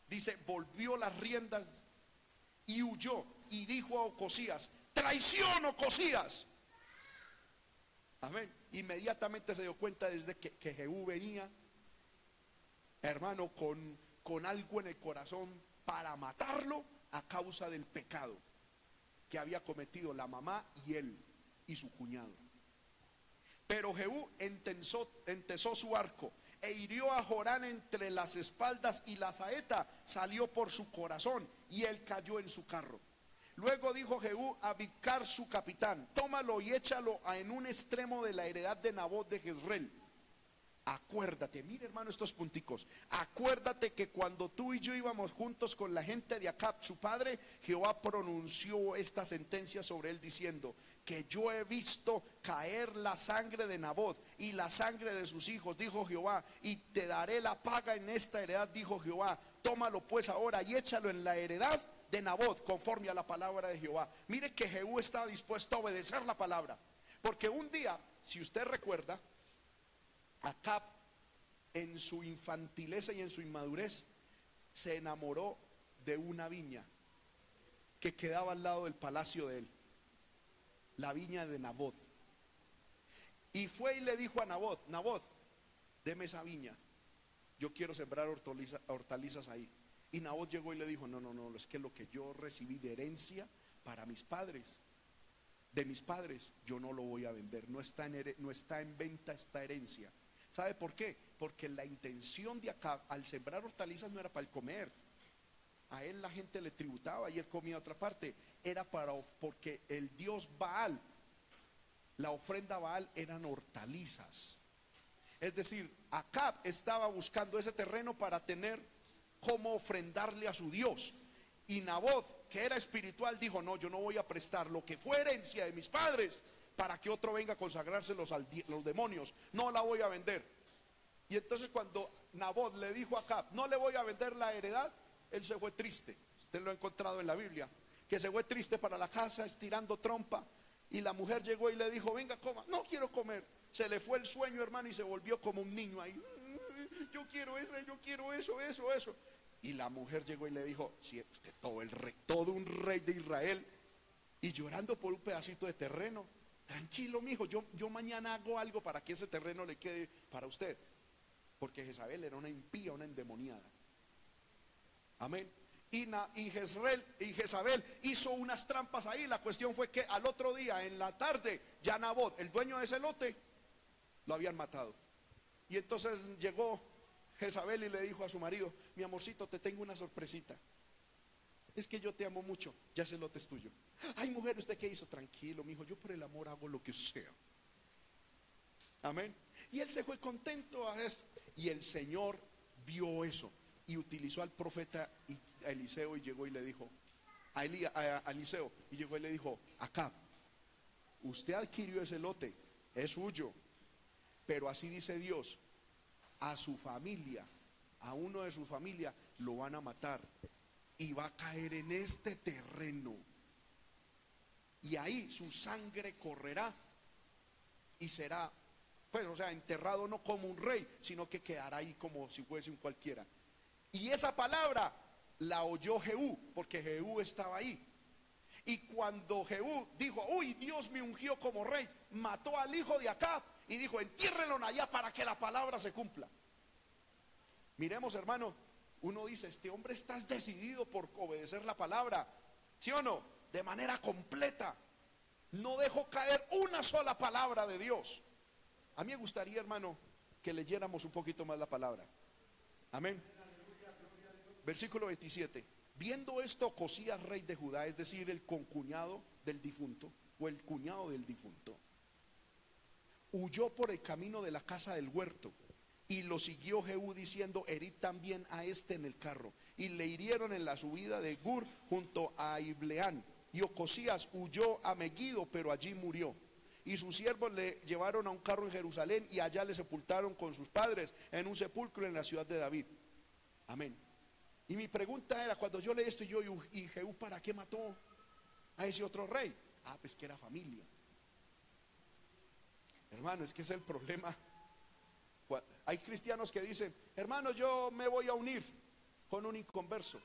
dice, volvió las riendas y huyó y dijo a Ocosías, traición Ocosías. Amén. Inmediatamente se dio cuenta desde que, que Jehú venía, hermano, con, con algo en el corazón para matarlo a causa del pecado que había cometido la mamá y él y su cuñado. Pero Jehú entesó, su arco e hirió a Jorán entre las espaldas y la saeta salió por su corazón y él cayó en su carro. Luego dijo Jehú a Vicar su capitán, tómalo y échalo en un extremo de la heredad de Nabot de Jezreel Acuérdate, mire hermano estos punticos. Acuérdate que cuando tú y yo íbamos juntos con la gente de Acab, su padre, Jehová pronunció esta sentencia sobre él diciendo que yo he visto caer la sangre de Nabot y la sangre de sus hijos, dijo Jehová, y te daré la paga en esta heredad, dijo Jehová. Tómalo pues ahora y échalo en la heredad de Nabot conforme a la palabra de Jehová. Mire que Jehú está dispuesto a obedecer la palabra. Porque un día, si usted recuerda, Acab, en su infantileza y en su inmadurez, se enamoró de una viña que quedaba al lado del palacio de él, la viña de Nabot. Y fue y le dijo a Nabot, Nabot, deme esa viña, yo quiero sembrar hortalizas ahí. Y Nabot llegó y le dijo, no, no, no, es que lo que yo recibí de herencia para mis padres, de mis padres, yo no lo voy a vender, no está en, no está en venta esta herencia. ¿Sabe por qué? Porque la intención de acá, al sembrar hortalizas, no era para el comer. A él la gente le tributaba y él comía otra parte. Era para, porque el dios Baal, la ofrenda Baal eran hortalizas. Es decir, Acab estaba buscando ese terreno para tener cómo ofrendarle a su Dios. Y Nabot, que era espiritual, dijo, no, yo no voy a prestar lo que fue herencia de mis padres para que otro venga a consagrárselos a los demonios. No la voy a vender. Y entonces cuando Nabot le dijo a Acab, no le voy a vender la heredad, él se fue triste. Usted lo ha encontrado en la Biblia. Que se fue triste para la casa, estirando trompa. Y la mujer llegó y le dijo, venga, coma. No quiero comer. Se le fue el sueño, hermano, y se volvió como un niño ahí. Yo quiero eso, yo quiero eso, eso, eso. Y la mujer llegó y le dijo, si usted todo, el rey, todo un rey de Israel, y llorando por un pedacito de terreno. Tranquilo, mijo, yo, yo mañana hago algo para que ese terreno le quede para usted. Porque Jezabel era una impía, una endemoniada. Amén. Y, y, Jezabel hizo unas trampas ahí. La cuestión fue que al otro día, en la tarde, ya Nabot, el dueño de ese lote, lo habían matado. Y entonces llegó Jezabel y le dijo a su marido, mi amorcito, te tengo una sorpresita es que yo te amo mucho, ya ese lote es tuyo. Ay, mujer, ¿usted qué hizo? Tranquilo, mi hijo, yo por el amor hago lo que sea. Amén. Y él se fue contento a esto. Y el Señor vio eso y utilizó al profeta Eliseo y llegó y le dijo, a, a Eliseo, y llegó y le dijo, acá, usted adquirió ese lote, es suyo, pero así dice Dios, a su familia, a uno de su familia, lo van a matar y va a caer en este terreno. Y ahí su sangre correrá y será, pues, o sea, enterrado no como un rey, sino que quedará ahí como si fuese un cualquiera. Y esa palabra la oyó Jehú, porque Jehú estaba ahí. Y cuando Jehú dijo, uy, Dios me ungió como rey, mató al hijo de Acab y dijo, entiérrenlo allá para que la palabra se cumpla. Miremos, hermano, uno dice, este hombre estás decidido por obedecer la palabra, ¿sí o no? De manera completa. No dejó caer una sola palabra de Dios. A mí me gustaría, hermano, que leyéramos un poquito más la palabra. Amén. Versículo 27. Viendo esto, Cosías, rey de Judá, es decir, el concuñado del difunto o el cuñado del difunto, huyó por el camino de la casa del huerto y lo siguió Jehú diciendo, herid también a este en el carro. Y le hirieron en la subida de Gur junto a Ibleán. Y Ocosías huyó a Megiddo, pero allí murió. Y sus siervos le llevaron a un carro en Jerusalén y allá le sepultaron con sus padres en un sepulcro en la ciudad de David. Amén. Y mi pregunta era, cuando yo leí esto, yo, ¿y Jehú para qué mató a ese otro rey? Ah, pues que era familia. Hermano, es que es el problema. Hay cristianos que dicen, hermano, yo me voy a unir con un inconverso.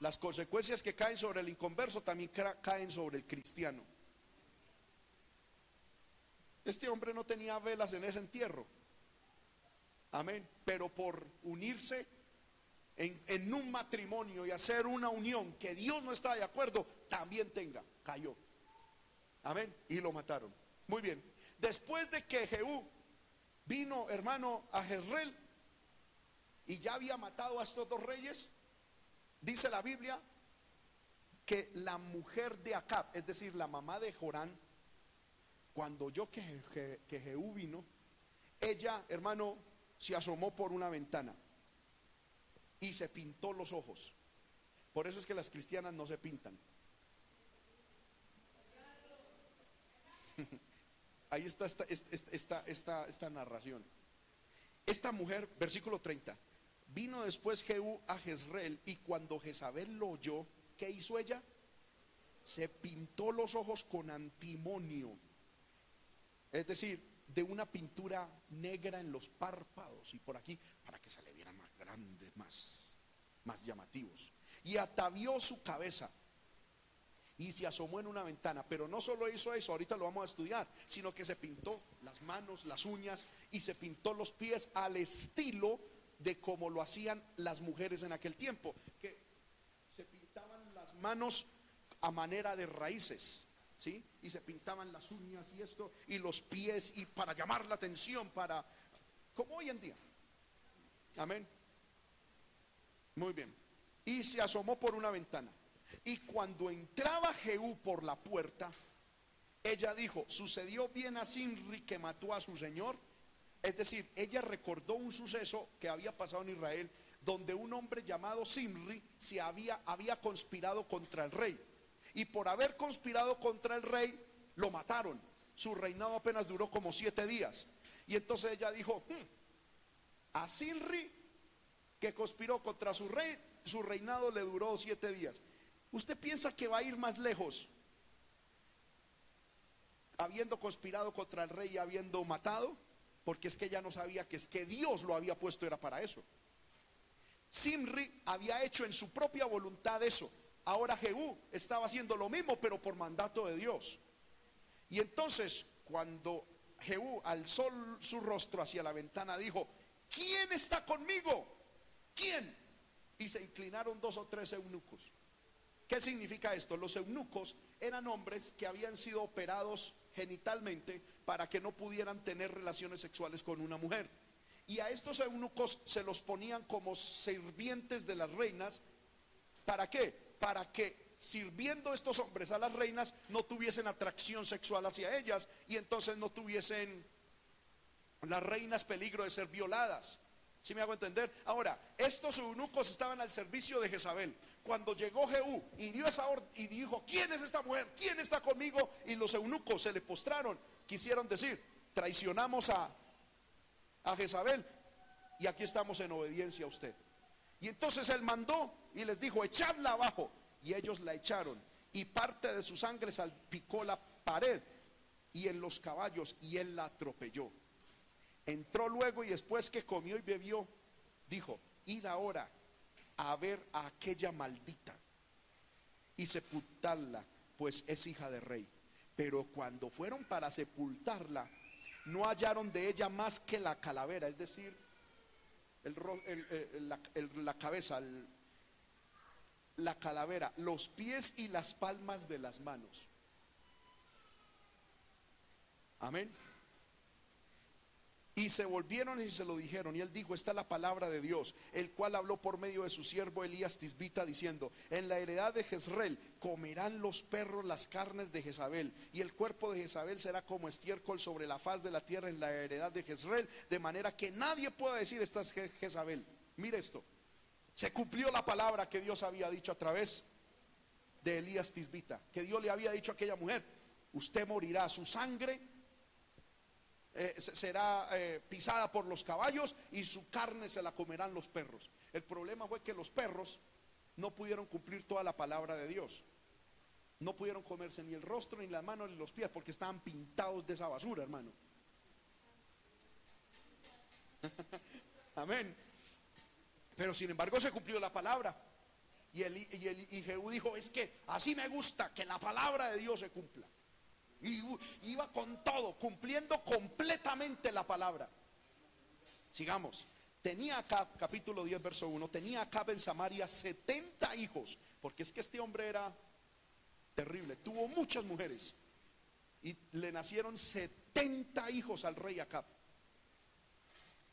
Las consecuencias que caen sobre el inconverso también caen sobre el cristiano. Este hombre no tenía velas en ese entierro. Amén. Pero por unirse en, un matrimonio y hacer una unión que Dios no está de acuerdo, también tenga. Cayó. Amén. Y lo mataron. Muy bien. Después de que Jehú vino, hermano, a Jezreel y ya había matado a estos dos reyes, dice la Biblia que la mujer de Acab, es decir, la mamá de Jorán, cuando oyó que, que, Jehú vino, ella, hermano, se asomó por una ventana y se pintó los ojos. Por eso es que las cristianas no se pintan. *laughs* Ahí está esta, esta, esta, narración. Esta mujer, versículo 30, vino después Jehú a Jezreel y cuando Jezabel lo oyó, ¿qué hizo ella? Se pintó los ojos con antimonio. Es decir, de una pintura negra en los párpados y por aquí para que se le vieran más grandes, más, más llamativos. Y atavió su cabeza y se asomó en una ventana. Pero no solo hizo eso, ahorita lo vamos a estudiar, sino que se pintó las manos, las uñas y se pintó los pies al estilo de como lo hacían las mujeres en aquel tiempo, que se pintaban las manos a manera de raíces. ¿Sí? Y se pintaban las uñas y esto, y los pies, y para llamar la atención, para, como hoy en día. Amén. Muy bien. Y se asomó por una ventana. Y cuando entraba Jehú por la puerta, ella dijo, sucedió bien a Sinri que mató a su señor. Es decir, ella recordó un suceso que había pasado en Israel, donde un hombre llamado Simri se había, había conspirado contra el rey. Y por haber conspirado contra el rey, lo mataron. Su reinado apenas duró como siete días. Y entonces ella dijo, hmm, a Sinri que conspiró contra su rey, su reinado le duró siete días. ¿Usted piensa que va a ir más lejos? Habiendo conspirado contra el rey y habiendo matado, porque es que ella no sabía que es que Dios lo había puesto era para eso. Simri había hecho en su propia voluntad eso. Ahora Jehú estaba haciendo lo mismo, pero por mandato de Dios. Y entonces, cuando Jehú alzó su rostro hacia la ventana, dijo: ¿Quién está conmigo? ¿Quién? Y se inclinaron dos o tres eunucos. ¿Qué significa esto? Los eunucos eran hombres que habían sido operados genitalmente para que no pudieran tener relaciones sexuales con una mujer. Y a estos eunucos se los ponían como sirvientes de las reinas. ¿Para qué? Para que sirviendo estos hombres a las reinas no tuviesen atracción sexual hacia ellas y entonces no tuviesen las reinas peligro de ser violadas. ¿Sí me hago entender? Ahora, estos eunucos estaban al servicio de Jezabel. Cuando llegó Jehú y dio esa orden y dijo, ¿quién es esta mujer? ¿Quién está conmigo? Y los eunucos se le postraron. Quisieron decir, traicionamos a, a Jezabel y aquí estamos en obediencia a usted. Y entonces él mandó y les dijo, echadla abajo. Y ellos la echaron. Y parte de su sangre salpicó la pared y en los caballos y él la atropelló. Entró luego y después que comió y bebió, dijo, id ahora a ver a aquella maldita y sepultarla, pues es hija de rey. Pero cuando fueron para sepultarla, no hallaron de ella más que la calavera, es decir, la, cabeza, la calavera, los pies y las palmas de las manos. Amén. Y se volvieron y se lo dijeron. Y él dijo, esta es la palabra de Dios, el cual habló por medio de su siervo Elías Tisbita, diciendo, en la heredad de Jezreel comerán los perros las carnes de Jezabel, y el cuerpo de Jezabel será como estiércol sobre la faz de la tierra en la heredad de Jezreel, de manera que nadie pueda decir, esta es Jezabel. Mire esto, se cumplió la palabra que Dios había dicho a través de Elías Tisbita, que Dios le había dicho a aquella mujer, usted morirá, su sangre eh, será eh, pisada por los caballos y su carne se la comerán los perros. El problema fue que los perros no pudieron cumplir toda la palabra de Dios. No pudieron comerse ni el rostro, ni las manos, ni los pies, porque estaban pintados de esa basura, hermano. *laughs* Amén. Pero sin embargo se cumplió la palabra. Y, el, y, y Jehú dijo, es que así me gusta que la palabra de Dios se cumpla. Y iba con todo, cumpliendo completamente la palabra. Sigamos. Tenía acá, capítulo 10, verso 1, tenía acá en Samaria 70 hijos, porque es que este hombre era terrible, tuvo muchas mujeres y le nacieron 70 hijos al rey Acab.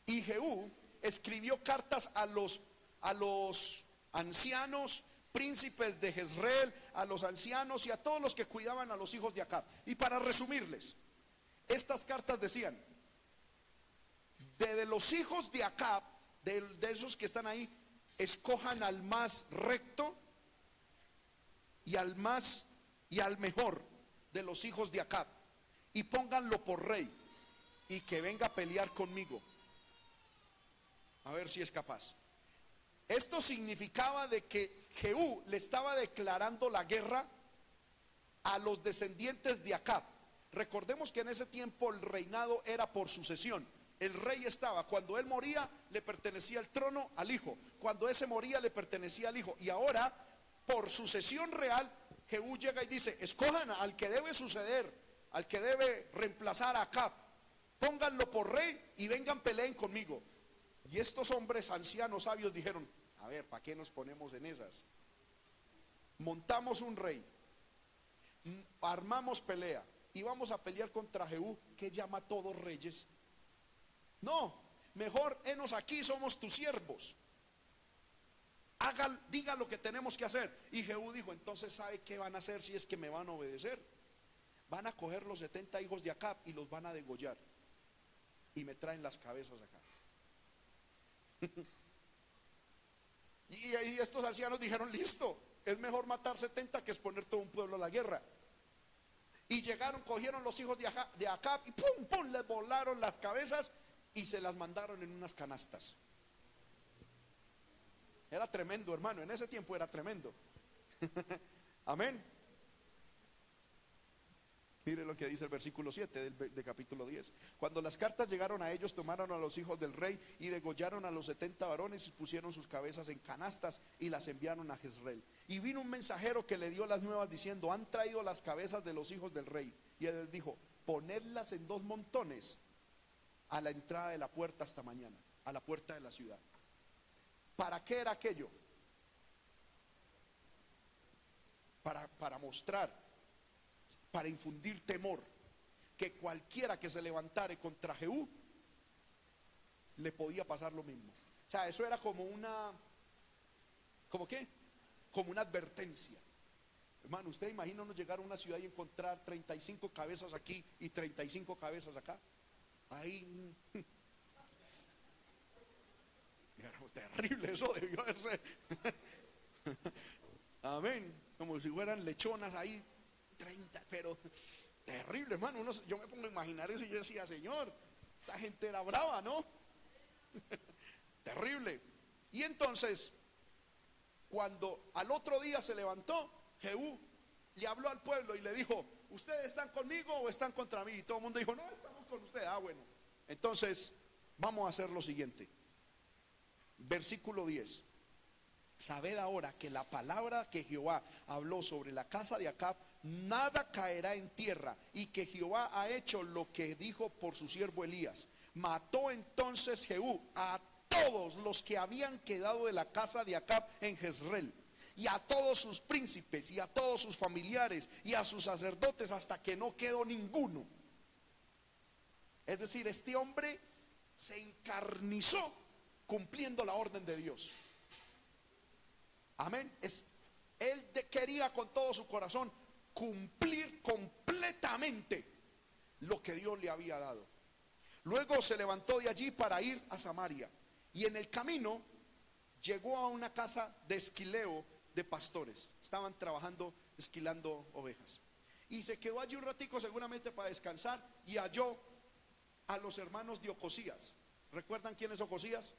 Y Jehú escribió cartas a los, a los ancianos príncipes de Jezreel, a los ancianos y a todos los que cuidaban a los hijos de Acab. Y para resumirles, estas cartas decían, de, los hijos de Acab, de, de esos que están ahí, escojan al más recto y al más y al mejor de los hijos de Acab y pónganlo por rey y que venga a pelear conmigo. A ver si es capaz. Esto significaba de que Jehú le estaba declarando la guerra a los descendientes de Acab. Recordemos que en ese tiempo el reinado era por sucesión. El rey estaba, cuando él moría, le pertenecía el trono al hijo. Cuando ese moría, le pertenecía al hijo. Y ahora, por sucesión real, Jehú llega y dice, escojan al que debe suceder, al que debe reemplazar a Acab. Pónganlo por rey y vengan, peleen conmigo. Y estos hombres ancianos sabios dijeron, a ver, ¿para qué nos ponemos en esas? Montamos un rey, armamos pelea y vamos a pelear contra Jehú, que llama a todos reyes. No, mejor enos aquí, somos tus siervos. Haga, diga lo que tenemos que hacer. Y Jehú dijo, entonces ¿sabe qué van a hacer si es que me van a obedecer? Van a coger los 70 hijos de Acab y los van a degollar. Y me traen las cabezas acá. *laughs* y, ahí estos ancianos dijeron, listo, es mejor matar 70 que exponer todo un pueblo a la guerra. Y llegaron, cogieron los hijos de Acab y pum, pum, les volaron las cabezas y se las mandaron en unas canastas. Era tremendo, hermano, en ese tiempo era tremendo. *laughs* Amén. Mire lo que dice el versículo 7 del, de capítulo 10. Cuando las cartas llegaron a ellos, tomaron a los hijos del rey y degollaron a los 70 varones y pusieron sus cabezas en canastas y las enviaron a Jezreel. Y vino un mensajero que le dio las nuevas diciendo, han traído las cabezas de los hijos del rey. Y él les dijo, ponedlas en dos montones a la entrada de la puerta hasta mañana, a la puerta de la ciudad. ¿Para qué era aquello? Para, para mostrar para infundir temor, que cualquiera que se levantare contra Jehú le podía pasar lo mismo. O sea, eso era como una, ¿como qué? Como una advertencia. Hermano, ¿usted imagina uno llegar a una ciudad y encontrar 35 cabezas aquí y 35 cabezas acá? Ahí. *laughs* Terrible eso debió ser. *laughs* Amén. Como si fueran lechonas ahí 30, pero terrible, hermano. Yo me pongo a imaginar eso y yo decía, Señor, esta gente era brava, ¿no? *laughs* terrible. Y entonces, cuando al otro día se levantó, Jehú le habló al pueblo y le dijo, ¿ustedes están conmigo o están contra mí? Y todo el mundo dijo, no, estamos con usted. Ah, bueno. Entonces, vamos a hacer lo siguiente. Versículo 10. Sabed ahora que la palabra que Jehová habló sobre la casa de Acab nada caerá en tierra y que Jehová ha hecho lo que dijo por su siervo Elías. Mató entonces Jehú a todos los que habían quedado de la casa de Acab en Jezreel y a todos sus príncipes y a todos sus familiares y a sus sacerdotes hasta que no quedó ninguno. Es decir, este hombre se encarnizó cumpliendo la orden de Dios. Amén. Es, él quería con todo su corazón cumplir completamente lo que Dios le había dado. Luego se levantó de allí para ir a Samaria. Y en el camino llegó a una casa de esquileo de pastores. Estaban trabajando esquilando ovejas. Y se quedó allí un ratico seguramente para descansar y halló a los hermanos de Ocosías. ¿Recuerdan quién es Ocosías?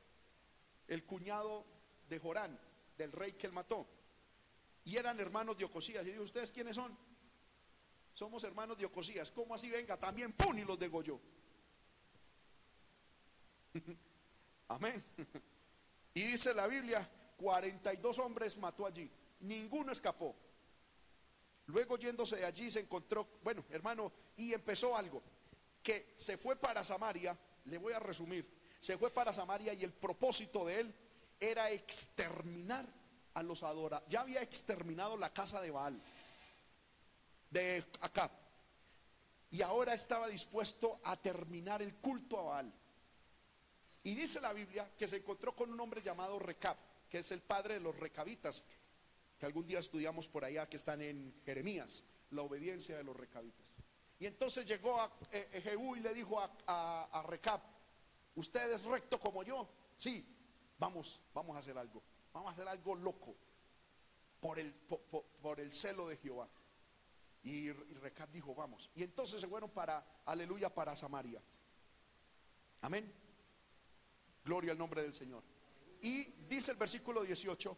El cuñado de Jorán, del rey que él mató. Y eran hermanos de Ocosías. Y dijo, ¿ustedes quiénes son? Somos hermanos de Ocosías. ¿Cómo así venga? También pum y los degolló. *laughs* Amén. Y dice la Biblia, 42 hombres mató allí. Ninguno escapó. Luego yéndose de allí se encontró, bueno, hermano, y empezó algo, que se fue para Samaria, le voy a resumir, se fue para Samaria y el propósito de él era exterminar a los adoradores. Ya había exterminado la casa de Baal, de acá. Y ahora estaba dispuesto a terminar el culto a Baal. Y dice la Biblia que se encontró con un hombre llamado Recab, que es el padre de los recabitas, que algún día estudiamos por allá, que están en Jeremías, la obediencia de los recabitas. Y entonces llegó a eh, eh, Jehú y le dijo a, Recab, ¿usted es recto como yo? Sí, vamos, vamos a hacer algo, vamos a hacer algo loco por el, por, el celo de Jehová. Y, y dijo, vamos. Y entonces se fueron para, aleluya, para Samaria. Amén. Gloria al nombre del Señor. Y dice el versículo 18,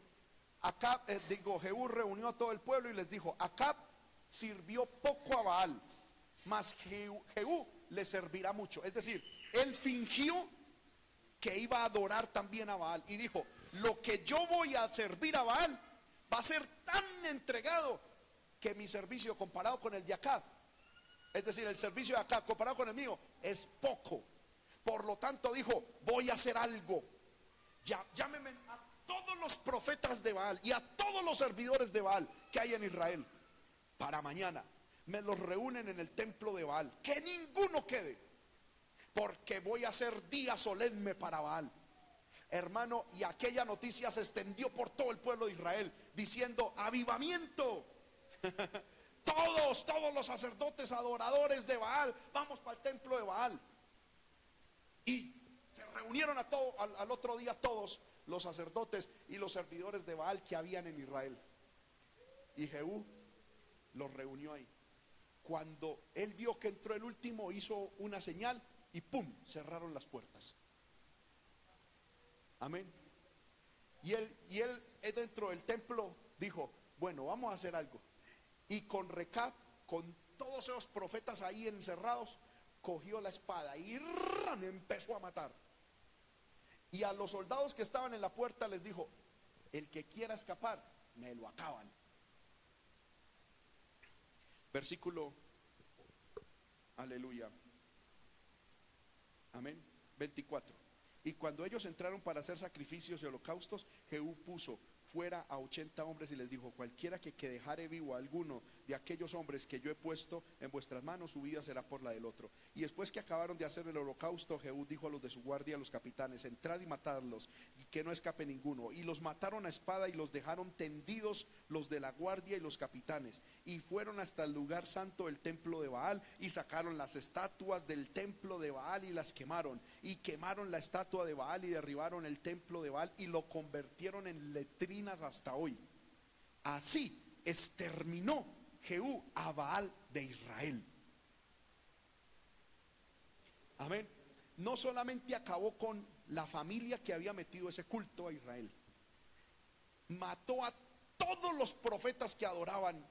Acab, eh, digo, Jehú reunió a todo el pueblo y les dijo, Acab sirvió poco a Baal, mas Jehú, le servirá mucho. Es decir, él fingió que iba a adorar también a Baal y dijo, lo que yo voy a servir a Baal va a ser tan entregado que mi servicio comparado con el de Acab, es decir, el servicio de Acab comparado con el mío, es poco. Por lo tanto dijo, voy a hacer algo. Ya, llámeme a todos los profetas de Baal y a todos los servidores de Baal que hay en Israel. Para mañana me los reúnen en el templo de Baal. Que ninguno quede. Porque voy a hacer día solemne para Baal. Hermano, y aquella noticia se extendió por todo el pueblo de Israel diciendo, avivamiento. *laughs* todos, todos los sacerdotes adoradores de Baal, vamos para el templo de Baal. Y se reunieron a todo, al, otro día todos los sacerdotes y los servidores de Baal que habían en Israel. Y Jehú los reunió ahí. Cuando él vio que entró el último, hizo una señal y ¡pum! cerraron las puertas. Amén. Y él, y él dentro del templo dijo, bueno, vamos a hacer algo. Y con Recap, con todos esos profetas ahí encerrados, cogió la espada y empezó a matar. Y a los soldados que estaban en la puerta les dijo, el que quiera escapar, me lo acaban. Versículo, aleluya. Amén. 24. Y cuando ellos entraron para hacer sacrificios y holocaustos, Jehú puso fuera a 80 hombres y les dijo, cualquiera que, que dejare vivo a alguno de aquellos hombres que yo he puesto en vuestras manos, su vida será por la del otro. Y después que acabaron de hacer el holocausto, Jehú dijo a los de su guardia, a los capitanes, entrad y matadlos, y que no escape ninguno. Y los mataron a espada y los dejaron tendidos los de la guardia y los capitanes. Y fueron hasta el lugar santo del templo de Baal y sacaron las estatuas del templo de Baal y las quemaron. Y quemaron la estatua de Baal y derribaron el templo de Baal y lo convirtieron en letrina hasta hoy. Así exterminó Jehú a Baal de Israel. Amén. No solamente acabó con la familia que había metido ese culto a Israel, mató a todos los profetas que adoraban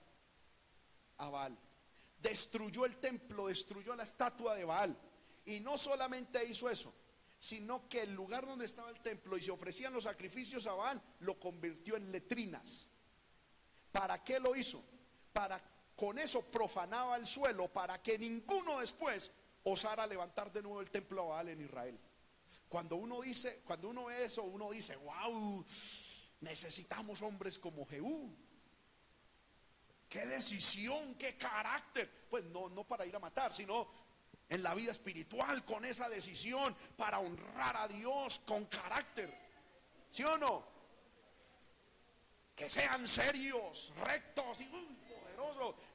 a Baal. Destruyó el templo, destruyó la estatua de Baal. Y no solamente hizo eso, sino que el lugar donde estaba el templo y se ofrecían los sacrificios a Baal, lo convirtió en letrinas. ¿Para qué lo hizo? Para con eso profanaba el suelo para que ninguno después osara levantar de nuevo el templo a Baal en Israel. Cuando uno dice, cuando uno ve eso, uno dice, "Wow, necesitamos hombres como Jehú." Qué decisión, qué carácter. Pues no no para ir a matar, sino en la vida espiritual con esa decisión para honrar a Dios con carácter. ¿Sí o no? Que sean serios, rectos y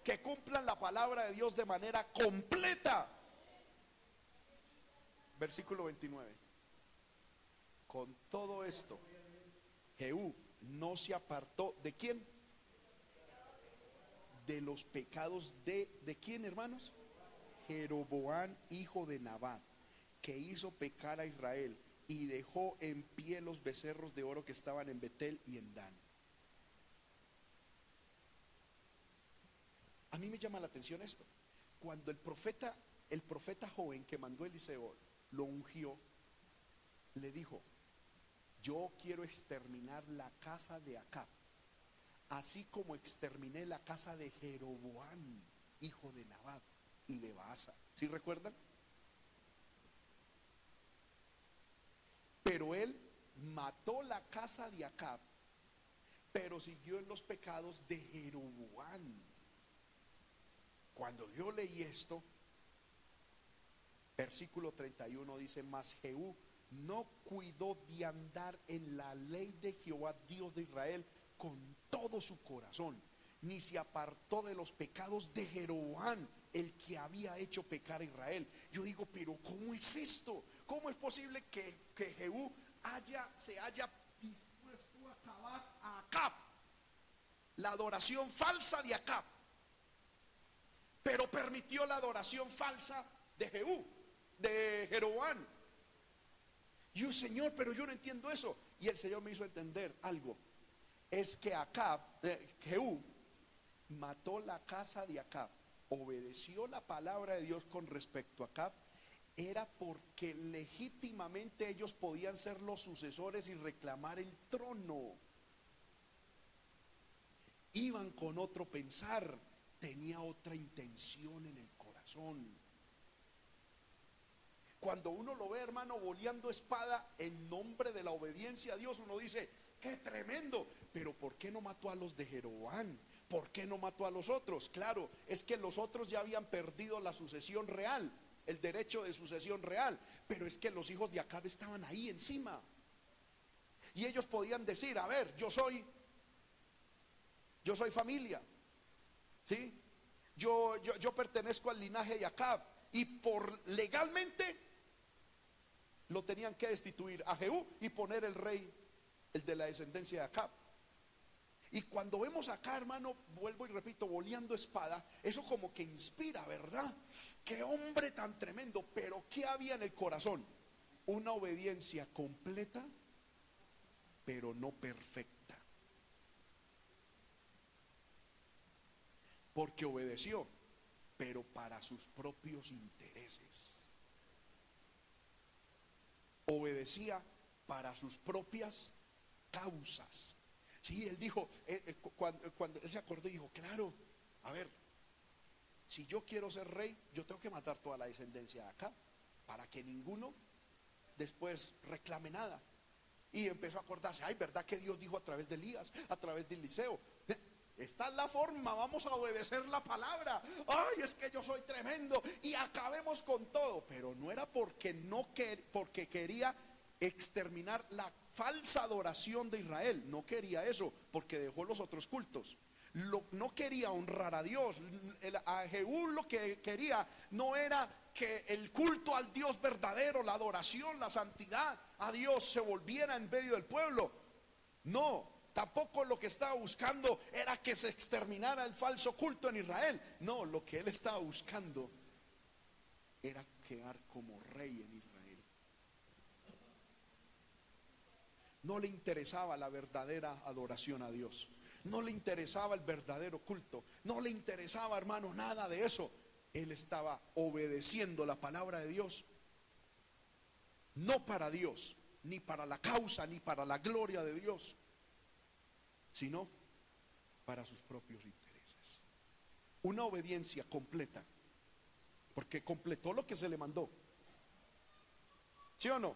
que cumplan la palabra de Dios de manera completa. Versículo 29. Con todo esto, Jehú no se apartó de quién? De los pecados de de quién, hermanos? Jeroboán, hijo de Nabat, que hizo pecar a Israel y dejó en pie los becerros de oro que estaban en Betel y en Dan. A mí me llama la atención esto. Cuando el profeta, el profeta joven que mandó Eliseo lo ungió, le dijo, yo quiero exterminar la casa de Acab, así como exterminé la casa de Jeroboán, hijo de Nabat y de Baasa. ¿Sí recuerdan? Pero él mató la casa de Acab, pero siguió en los pecados de Jeroboán. Cuando yo leí esto, versículo 31 dice, mas Jehú no cuidó de andar en la ley de Jehová, Dios de Israel, con todo su corazón, ni se apartó de los pecados de Jeroboam, el que había hecho pecar a Israel. Yo digo, pero ¿cómo es esto? ¿Cómo es posible que, que Jehú haya, se haya dispuesto a acabar a Acab? La adoración falsa de Acab. Pero permitió la adoración falsa de Jehú, de Jeroboam. Yo, Señor, pero yo no entiendo eso. Y el Señor me hizo entender algo. Es que Acab, eh, Jehú, mató la casa de Acab, obedeció la palabra de Dios con respecto a Acab, era porque legítimamente ellos podían ser los sucesores y reclamar el trono. Iban con otro pensar, tenía otra intención en el corazón. Cuando uno lo ve, hermano, boleando espada en nombre de la obediencia a Dios, uno dice, qué tremendo. Pero ¿por qué no mató a los de Jeroboam? ¿Por qué no mató a los otros? Claro, es que los otros ya habían perdido la sucesión real, el derecho de sucesión real. Pero es que los hijos de Acab estaban ahí encima. Y ellos podían decir, a ver, yo soy, yo soy familia. ¿Sí? Yo, yo, yo pertenezco al linaje de Acab. Y por legalmente lo tenían que destituir a Jehú y poner el rey, el de la descendencia de Acab. Y cuando vemos acá, hermano, vuelvo y repito, boleando espada, eso como que inspira, ¿verdad? Qué hombre tan tremendo, pero ¿qué había en el corazón? Una obediencia completa, pero no perfecta. Porque obedeció, pero para sus propios intereses obedecía para sus propias causas. Sí, él dijo, eh, eh, cuando, cuando, él se acordó dijo, claro, a ver, si yo quiero ser rey, yo tengo que matar toda la descendencia de acá, para que ninguno después reclame nada. Y empezó a acordarse, ay, ¿verdad que Dios dijo a través de Elías, a través de Eliseo? Esta es la forma, vamos a obedecer la palabra. Ay, es que yo soy tremendo y acabemos con todo. Pero no era porque no porque quería exterminar la falsa adoración de Israel. No quería eso, porque dejó los otros cultos. no quería honrar a Dios. a Jehú lo que quería no era que el culto al Dios verdadero, la adoración, la santidad a Dios se volviera en medio del pueblo. No, Tampoco lo que estaba buscando era que se exterminara el falso culto en Israel. No, lo que él estaba buscando era quedar como rey en Israel. No le interesaba la verdadera adoración a Dios. No le interesaba el verdadero culto. No le interesaba, hermano, nada de eso. Él estaba obedeciendo la palabra de Dios. No para Dios, ni para la causa, ni para la gloria de Dios sino para sus propios intereses. Una obediencia completa, porque completó lo que se le mandó. ¿Sí o no?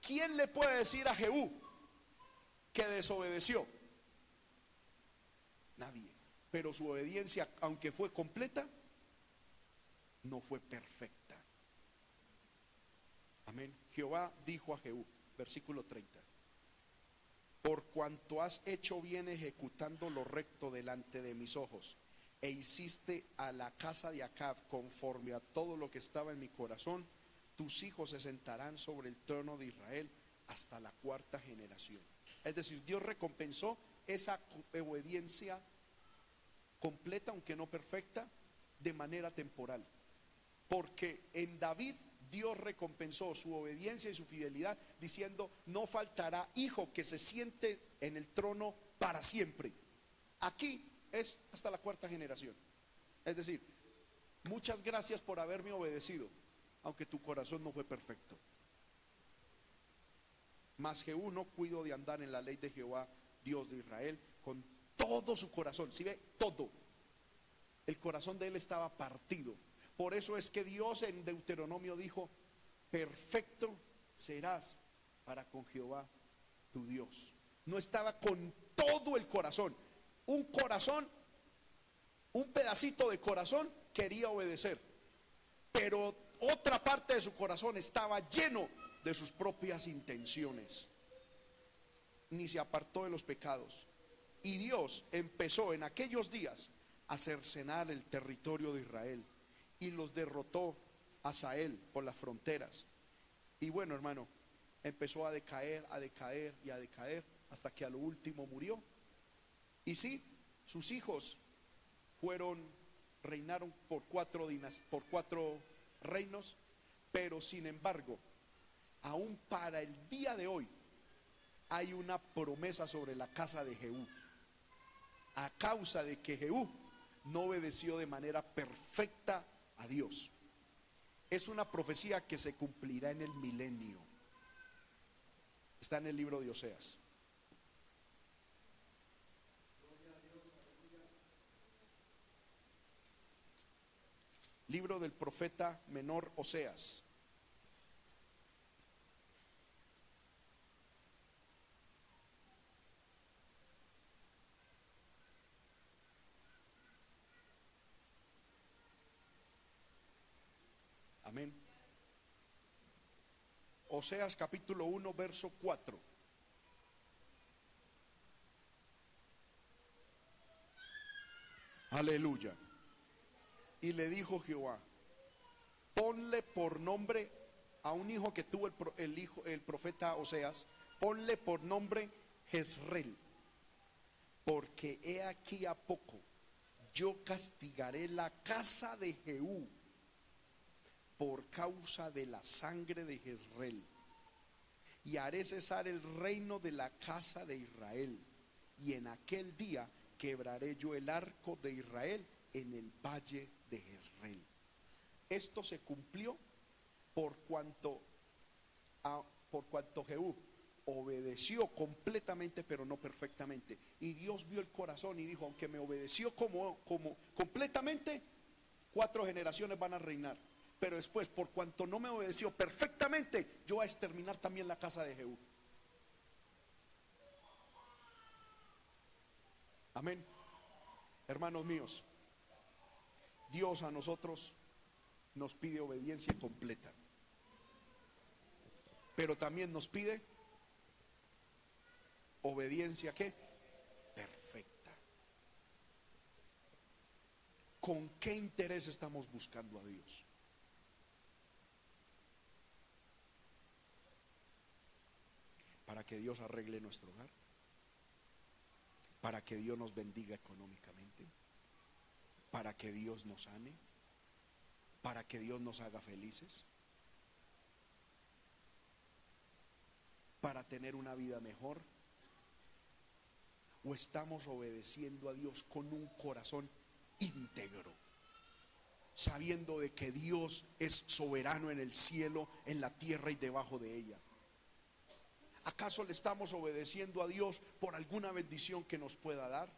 ¿Quién le puede decir a Jehú que desobedeció? Nadie. Pero su obediencia, aunque fue completa, no fue perfecta. Amén. Jehová dijo a Jehú, versículo 30. Por cuanto has hecho bien ejecutando lo recto delante de mis ojos, e hiciste a la casa de Acab conforme a todo lo que estaba en mi corazón, tus hijos se sentarán sobre el trono de Israel hasta la cuarta generación. Es decir, Dios recompensó esa obediencia completa, aunque no perfecta, de manera temporal. Porque en David Dios recompensó su obediencia y su fidelidad diciendo, no faltará hijo que se siente en el trono para siempre. Aquí es hasta la cuarta generación. Es decir, muchas gracias por haberme obedecido, aunque tu corazón no fue perfecto. Mas Jehú no cuido de andar en la ley de Jehová, Dios de Israel, con todo su corazón. Si ve, todo. El corazón de él estaba partido. Por eso es que Dios en Deuteronomio dijo, perfecto serás para con Jehová tu Dios. No estaba con todo el corazón. Un corazón, un pedacito de corazón quería obedecer. Pero otra parte de su corazón estaba lleno de sus propias intenciones. Ni se apartó de los pecados. Y Dios empezó en aquellos días a cercenar el territorio de Israel y los derrotó a Sael por las fronteras. Y bueno, hermano, empezó a decaer, a decaer y a decaer hasta que a lo último murió. Y sí, sus hijos fueron, reinaron por cuatro, por cuatro reinos, pero sin embargo, aún para el día de hoy, hay una promesa sobre la casa de Jehú. A causa de que Jehú no obedeció de manera perfecta a Dios. Es una profecía que se cumplirá en el milenio. Está en el libro de Oseas. Libro del profeta menor Oseas. Amén. Oseas capítulo 1, verso 4. Aleluya. Y le dijo Jehová, ponle por nombre a un hijo que tuvo el, hijo, el profeta Oseas, ponle por nombre Jezreel, porque he aquí a poco yo castigaré la casa de Jehú por causa de la sangre de Jezreel. Y haré cesar el reino de la casa de Israel. Y en aquel día quebraré yo el arco de Israel en el valle de Jezreel. Esto se cumplió por cuanto, a, por cuanto Jehú obedeció completamente, pero no perfectamente. Y Dios vio el corazón y dijo, aunque me obedeció como, como completamente, cuatro generaciones van a reinar. Pero después, por cuanto no me obedeció perfectamente, yo voy a exterminar también la casa de Jehú. Amén. Hermanos míos, Dios a nosotros nos pide obediencia completa. Pero también nos pide obediencia qué? Perfecta. ¿Con qué interés estamos buscando a Dios? Para que Dios arregle nuestro hogar, para que Dios nos bendiga económicamente, para que Dios nos sane, para que Dios nos haga felices, para tener una vida mejor. ¿O estamos obedeciendo a Dios con un corazón íntegro? sabiendo de que Dios es soberano en el cielo, en la tierra y debajo de ella. ¿Acaso le estamos obedeciendo a Dios por alguna bendición que nos pueda dar?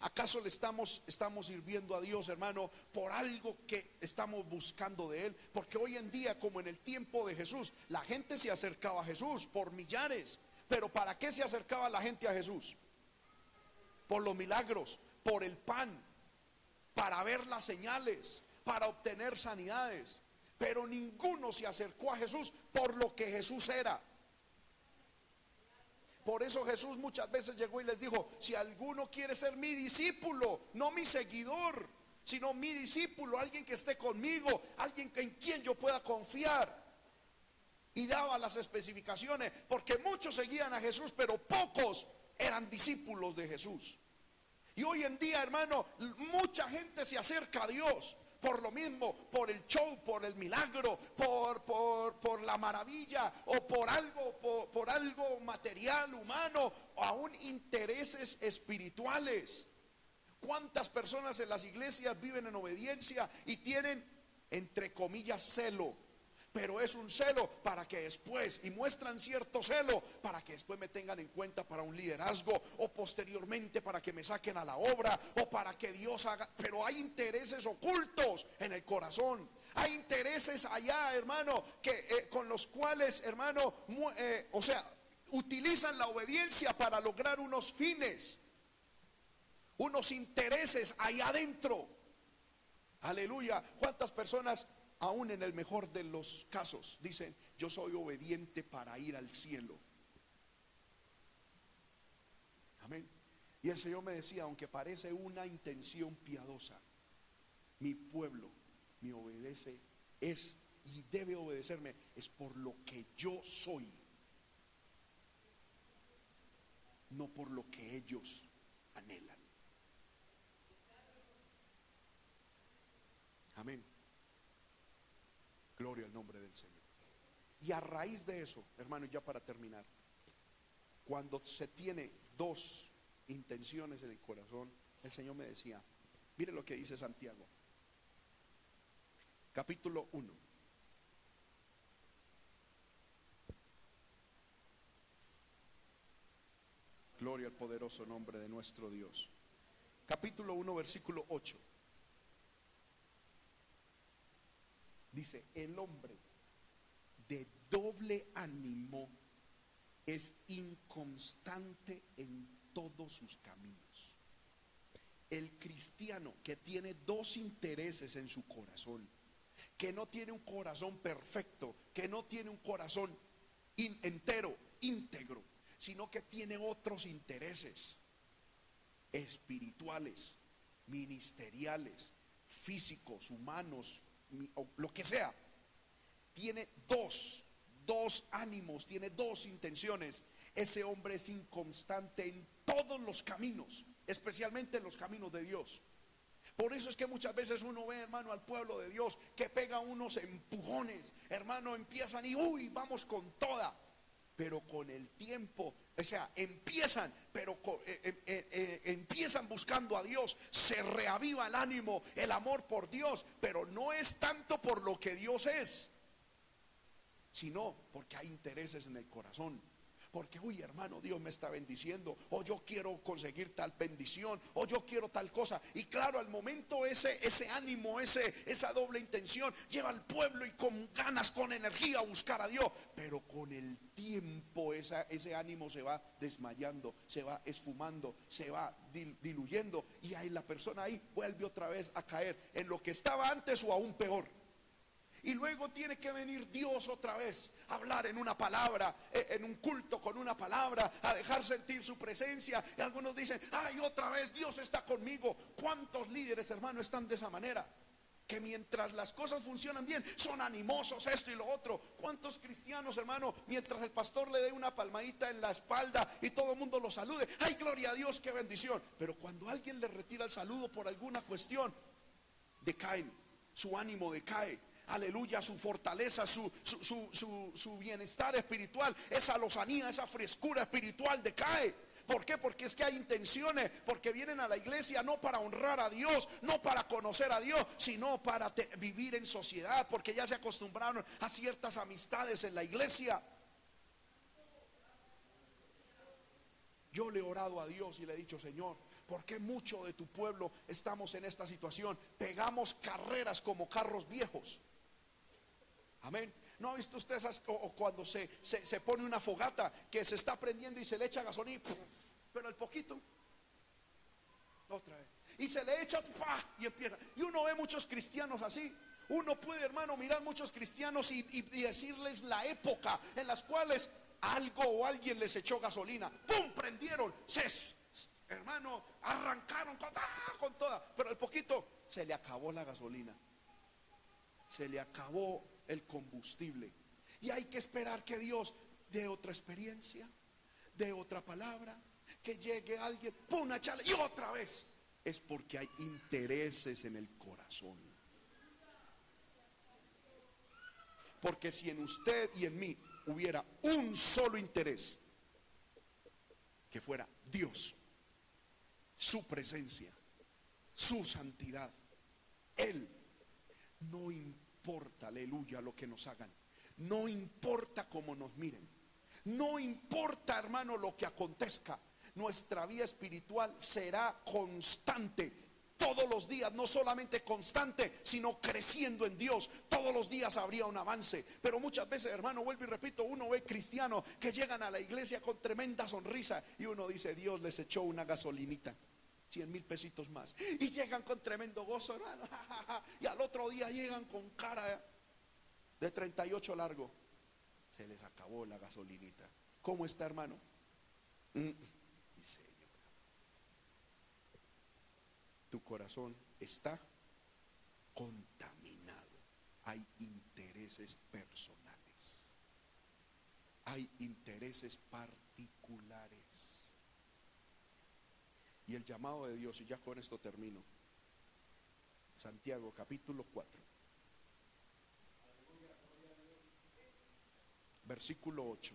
¿Acaso le estamos, estamos sirviendo a Dios, hermano, por algo que estamos buscando de Él? Porque hoy en día, como en el tiempo de Jesús, la gente se acercaba a Jesús por millares. Pero ¿para qué se acercaba la gente a Jesús? Por los milagros, por el pan, para ver las señales, para obtener sanidades. pero ninguno se acercó a Jesús por lo que Jesús era. Por eso Jesús muchas veces llegó y les dijo, si alguno quiere ser mi discípulo, no mi seguidor, sino mi discípulo, alguien que esté conmigo, alguien en quien yo pueda confiar. Y daba las especificaciones, porque muchos seguían a Jesús, pero pocos eran discípulos de Jesús. Y hoy en día, hermano, mucha gente se acerca a Dios por lo mismo, por el show, por el milagro, por, por, la maravilla o por algo, por, por algo material, humano, o aún intereses espirituales. ¿Cuántas personas en las iglesias viven en obediencia y tienen, entre comillas, celo? Pero es un celo para que después, y muestran cierto celo para que después me tengan en cuenta para un liderazgo o posteriormente para que me saquen a la obra o para que Dios haga, pero hay intereses ocultos en el corazón. Hay intereses allá, hermano, que eh, con los cuales, hermano, eh, o sea, utilizan la obediencia para lograr unos fines, unos intereses allá adentro. Aleluya. ¿Cuántas personas aún en el mejor de los casos, dicen, yo soy obediente para ir al cielo. Amén. Y el Señor me decía, aunque parece una intención piadosa, mi pueblo me obedece, es y debe obedecerme, es por lo que yo soy, no por lo que ellos anhelan. Amén. Gloria al nombre del Señor. Y a raíz de eso, hermano, ya para terminar, cuando se tiene dos intenciones en el corazón, el Señor me decía, mire lo que dice Santiago, capítulo 1. Gloria al poderoso nombre de nuestro Dios. Capítulo 1, versículo 8. Dice, el hombre de doble ánimo es inconstante en todos sus caminos. El cristiano que tiene dos intereses en su corazón, que no tiene un corazón perfecto, que no tiene un corazón entero, íntegro, sino que tiene otros intereses espirituales, ministeriales, físicos, humanos, lo que sea, tiene dos, dos ánimos, tiene dos intenciones. Ese hombre es inconstante en todos los caminos, especialmente en los caminos de Dios. Por eso es que muchas veces uno ve, hermano, al pueblo de Dios que pega unos empujones, hermano, empiezan y uy, vamos con toda pero con el tiempo, o sea, empiezan, pero eh, eh, eh, empiezan buscando a Dios, se reaviva el ánimo, el amor por Dios, pero no es tanto por lo que Dios es, sino porque hay intereses en el corazón. Porque, uy, hermano, Dios me está bendiciendo. O yo quiero conseguir tal bendición. O yo quiero tal cosa. Y claro, al momento ese, ese ánimo, ese, esa doble intención lleva al pueblo y con ganas, con energía a buscar a Dios. Pero con el tiempo esa, ese ánimo se va desmayando, se va esfumando, se va diluyendo. Y ahí la persona ahí vuelve otra vez a caer en lo que estaba antes o aún peor. Y luego tiene que venir Dios otra vez a hablar en una palabra, eh, en un culto con una palabra, a dejar sentir su presencia. Y algunos dicen, ay, otra vez Dios está conmigo. ¿Cuántos líderes, hermano, están de esa manera? Que mientras las cosas funcionan bien, son animosos, esto y lo otro. ¿Cuántos cristianos, hermano, mientras el pastor le dé una palmadita en la espalda y todo el mundo lo salude? ¡Ay, gloria a Dios, qué bendición! Pero cuando alguien le retira el saludo por alguna cuestión, decaen, su ánimo decae aleluya, su fortaleza, su, su, bienestar espiritual, esa lozanía, esa frescura espiritual decae. ¿Por qué? Porque es que hay intenciones, porque vienen a la iglesia no para honrar a Dios, no para conocer a Dios, sino para vivir en sociedad, porque ya se acostumbraron a ciertas amistades en la iglesia. Yo le he orado a Dios y le he dicho, Señor, ¿por qué mucho de tu pueblo estamos en esta situación? Pegamos carreras como carros viejos. Amén. ¿No ha visto usted esas, o, cuando se, se, pone una fogata que se está prendiendo y se le echa gasolina, pero el poquito, otra vez. Y se le echa y empieza. Y uno ve muchos cristianos así. Uno puede, hermano, mirar muchos cristianos y, y decirles la época en las cuales algo o alguien les echó gasolina. ¡Pum! Prendieron. Se, hermano, arrancaron con, ¡ah! con toda. Pero al poquito se le acabó la gasolina. Se le acabó el combustible. Y hay que esperar que Dios dé otra experiencia, dé otra palabra, que llegue alguien, ¡pum! una y otra vez. Es porque hay intereses en el corazón. Porque si en usted y en mí hubiera un solo interés, que fuera Dios, su presencia, su santidad, Él, no importa, aleluya, lo que nos hagan, no importa cómo nos miren, no importa, hermano, lo que acontezca, nuestra vida espiritual será constante todos los días, no solamente constante, sino creciendo en Dios. Todos los días habría un avance. Pero muchas veces, hermano, vuelvo y repito, uno ve cristianos que llegan a la iglesia con tremenda sonrisa y uno dice, Dios les echó una gasolinita. 100 mil pesitos más. Y llegan con tremendo gozo, hermano. *laughs* Y al otro día llegan con cara de 38 largo. Se les acabó la gasolinita. ¿Cómo está, hermano? Mm tu corazón está contaminado. Hay intereses personales. Hay intereses particulares. Y el llamado de Dios, y ya con esto termino. Santiago capítulo 4. Versículo 8.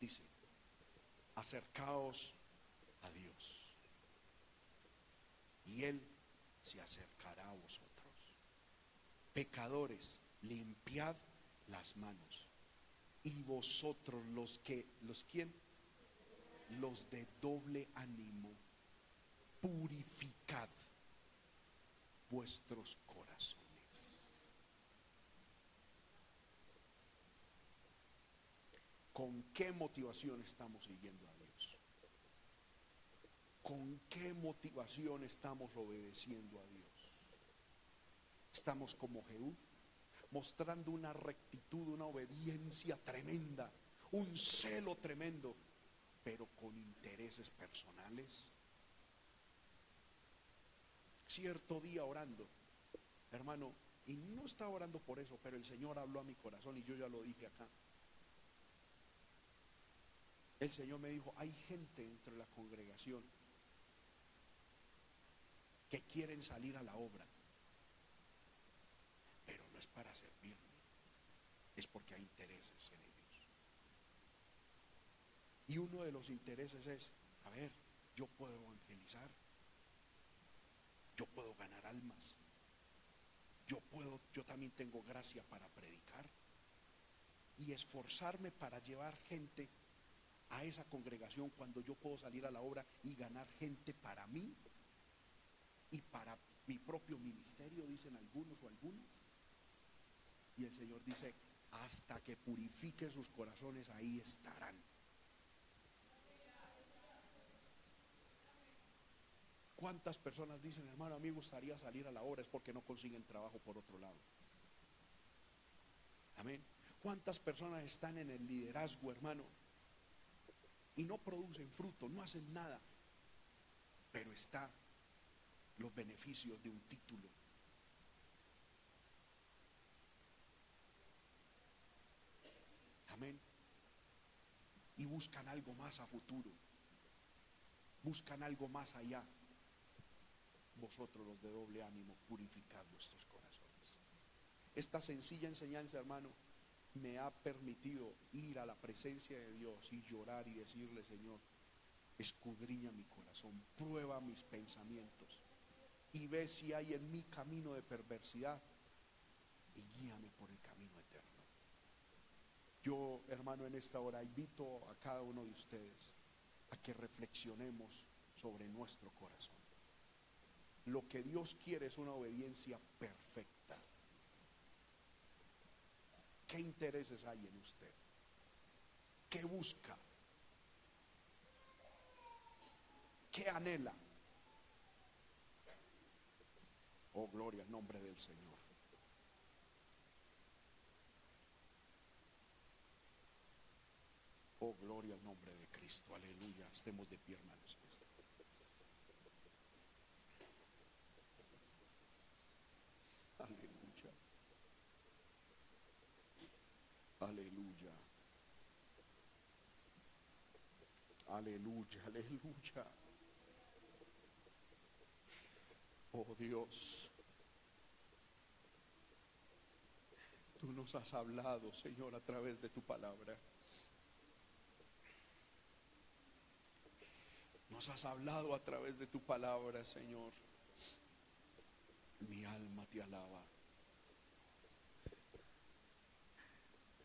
Dice, acercaos a Dios y Él se acercará a vosotros. Pecadores, limpiad las manos. Y vosotros los que, los quién? Los de doble ánimo, purificad vuestros corazones. ¿Con qué motivación estamos siguiendo a Dios? ¿Con qué motivación estamos obedeciendo a Dios? Estamos como Jehú, mostrando una rectitud, una obediencia tremenda, un celo tremendo, pero con intereses personales. Cierto día orando, hermano, y no estaba orando por eso, pero el Señor habló a mi corazón y yo ya lo dije acá. El Señor me dijo, hay gente dentro de la congregación que quieren salir a la obra. Pero no es para servirme, es porque hay intereses en. Y uno de los intereses es, a ver, yo puedo evangelizar, yo puedo ganar almas, yo puedo, yo también tengo gracia para predicar y esforzarme para llevar gente a esa congregación cuando yo puedo salir a la obra y ganar gente para mí y para mi propio ministerio, dicen algunos o algunos. Y el Señor dice, hasta que purifique sus corazones, ahí estarán. ¿Cuántas personas dicen, hermano, a mí gustaría salir a la obra? Es porque no consiguen trabajo por otro lado. Amén. ¿Cuántas personas están en el liderazgo, hermano? Y no producen fruto, no hacen nada. Pero está los beneficios de un título. Amén. Y buscan algo más a futuro. Buscan algo más allá. Vosotros los de doble ánimo, purificad vuestros corazones. Esta sencilla enseñanza, hermano, me ha permitido ir a la presencia de Dios y llorar y decirle, Señor, escudriña mi corazón, prueba mis pensamientos y ve si hay en mi camino de perversidad y guíame por el camino eterno. Yo, hermano, en esta hora invito a cada uno de ustedes a que reflexionemos sobre nuestro corazón. Lo que Dios quiere es una obediencia perfecta. ¿Qué intereses hay en usted? ¿Qué busca? ¿Qué anhela? Oh, gloria al nombre del Señor. Oh, gloria al nombre de Cristo. Aleluya. Estemos de pie, hermanos. Aleluya. Aleluya. Aleluya, aleluya. Oh Dios, tú nos has hablado, Señor, a través de tu palabra. Nos has hablado a través de tu palabra, Señor. Mi alma te alaba.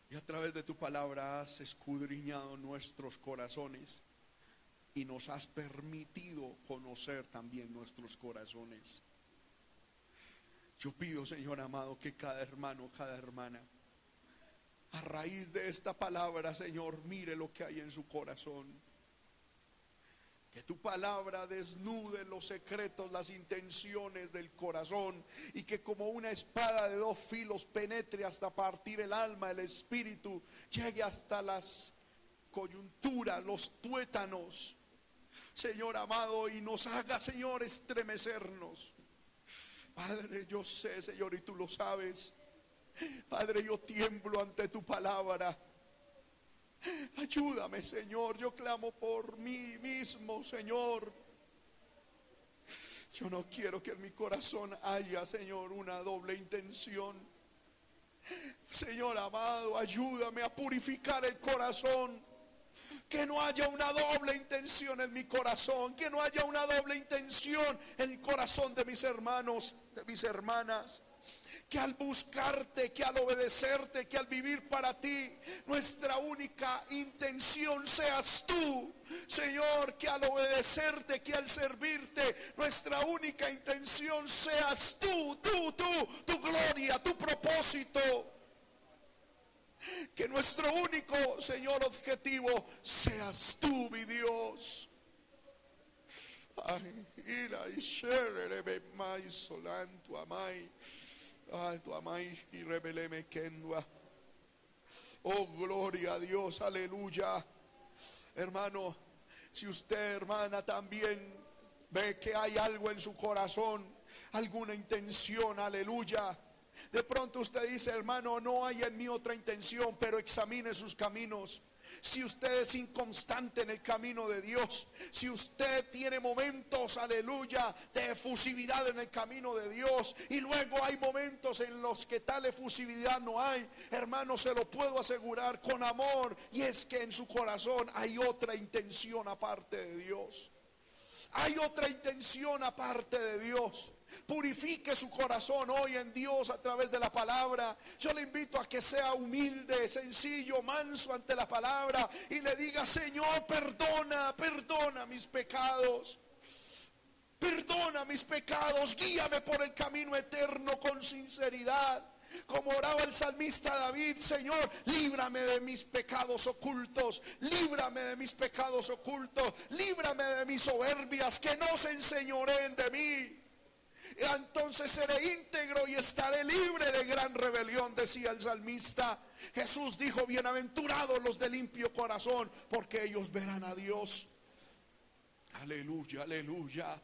Y a través de tu palabra has escudriñado nuestros corazones y nos has permitido conocer también nuestros corazones. Yo pido, Señor amado, que cada hermano, cada hermana, a raíz de esta palabra, Señor, mire lo que hay en su corazón. Que tu palabra desnude los secretos, las intenciones del corazón y que como una espada de dos filos penetre hasta partir el alma, el espíritu, llegue hasta las coyunturas, los tuétanos, Señor amado, y nos haga, Señor, estremecernos. Padre, yo sé, Señor, y tú lo sabes. Padre, yo tiemblo ante tu palabra. Ayúdame, Señor. Yo clamo por mí mismo, Señor. Yo no quiero que en mi corazón haya, Señor, una doble intención. Señor amado, ayúdame a purificar el corazón. Que no haya una doble intención en mi corazón. Que no haya una doble intención en el corazón de mis hermanos, de mis hermanas que al buscarte, que al obedecerte, que al vivir para ti, nuestra única intención seas tú. Señor, que al obedecerte, que al servirte, nuestra única intención seas tú, tú, tú, tu gloria, tu propósito. Que nuestro único, Señor, objetivo seas tú, mi Dios. Ay. Oh, gloria a Dios, aleluya. Hermano, si usted, hermana, también ve que hay algo en su corazón, alguna intención, aleluya. De pronto usted dice, hermano, no hay en mí otra intención, pero examine sus caminos. Si usted es inconstante en el camino de Dios, si usted tiene momentos, aleluya, de efusividad en el camino de Dios y luego hay momentos en los que tal efusividad no hay, hermano, se lo puedo asegurar con amor y es que en su corazón hay otra intención aparte de Dios. Hay otra intención aparte de Dios. Purifique su corazón hoy en Dios a través de la palabra. Yo le invito a que sea humilde, sencillo, manso ante la palabra y le diga, Señor, perdona, perdona mis pecados. Perdona mis pecados, guíame por el camino eterno con sinceridad. Como oraba el salmista David, Señor, líbrame de mis pecados ocultos, líbrame de mis pecados ocultos, líbrame de mis soberbias, que no se enseñoren de mí entonces seré íntegro y estaré libre de gran rebelión, decía el salmista. Jesús dijo, bienaventurados los de limpio corazón, porque ellos verán a Dios. Aleluya, aleluya.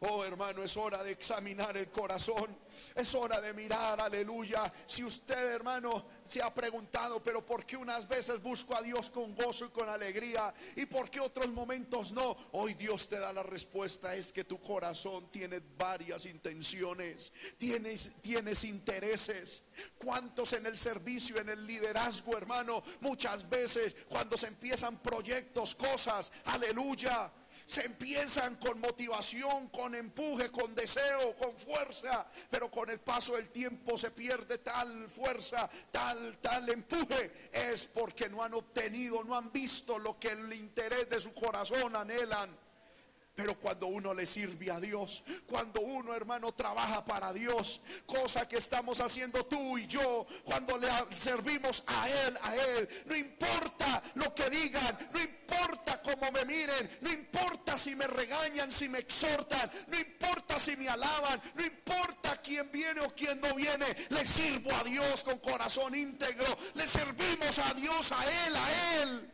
Oh hermano, es hora de examinar el corazón. Es hora de mirar, aleluya. Si usted hermano se ha preguntado, pero ¿por qué unas veces busco a Dios con gozo y con alegría? ¿Y por qué otros momentos no? Hoy Dios te da la respuesta. Es que tu corazón tiene varias intenciones. Tienes, tienes intereses. ¿Cuántos en el servicio, en el liderazgo, hermano? Muchas veces cuando se empiezan proyectos, cosas, aleluya se empiezan con motivación, con empuje, con deseo, con fuerza, pero con el paso del tiempo se pierde tal fuerza, tal, tal empuje. Es porque no han obtenido, no han visto lo que el interés de su corazón anhelan. Pero cuando uno le sirve a Dios, cuando uno hermano trabaja para Dios, cosa que estamos haciendo tú y yo, cuando le servimos a Él, a Él, no importa lo que digan, no importa cómo me miren, no importa si me regañan, si me exhortan, no importa si me alaban, no importa quién viene o quién no viene, le sirvo a Dios con corazón íntegro, le servimos a Dios, a Él, a Él.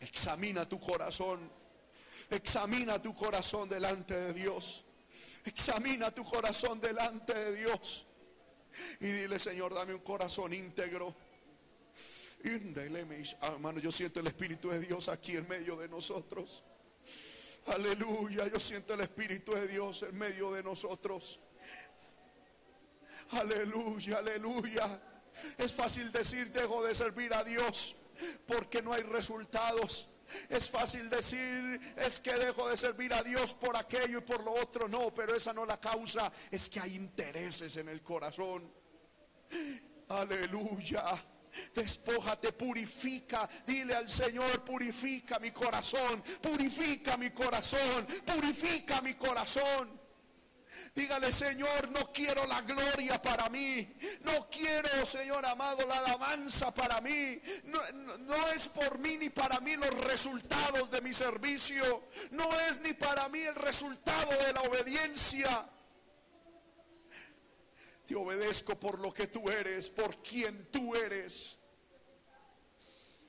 Examina tu corazón. Examina tu corazón delante de Dios. Examina tu corazón delante de Dios. Y dile, Señor, dame un corazón íntegro. Hermano, yo siento el Espíritu de Dios aquí en medio de nosotros. Aleluya, yo siento el Espíritu de Dios en medio de nosotros. Aleluya, aleluya. Es fácil decir, dejo de servir a Dios porque no hay resultados. Es fácil decir, es que dejo de servir a Dios por aquello y por lo otro. No, pero esa no la causa. Es que hay intereses en el corazón. Aleluya. Despójate, purifica. Dile al Señor, purifica mi corazón. Purifica mi corazón. Purifica mi corazón. Dígale, Señor, no quiero la gloria para mí. No quiero, Señor amado, la alabanza para mí. No, es por mí ni para mí los resultados de mi servicio. No es ni para mí el resultado de la obediencia. Te obedezco por lo que tú eres, por quien tú eres.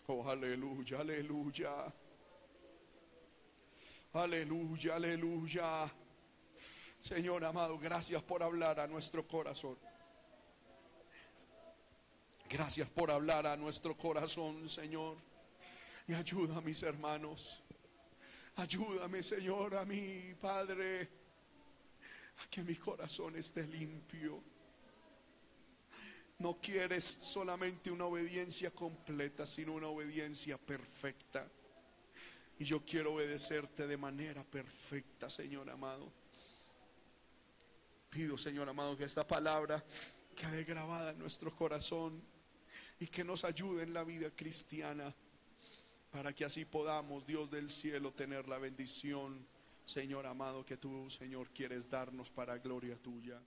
Oh, aleluya, aleluya. Aleluya, aleluya. Señor amado, gracias por hablar a nuestro corazón. Gracias por hablar a nuestro corazón, Señor. Y ayuda a mis hermanos. Ayúdame, Señor, a mi Padre, a que mi corazón esté limpio. No quieres solamente una obediencia completa, sino una obediencia perfecta. Y yo quiero obedecerte de manera perfecta, Señor amado. Señor amado, que esta palabra quede grabada en nuestro corazón y que nos ayude en la vida cristiana para que así podamos, Dios del cielo, tener la bendición, Señor amado, que tú, Señor, quieres darnos para gloria tuya.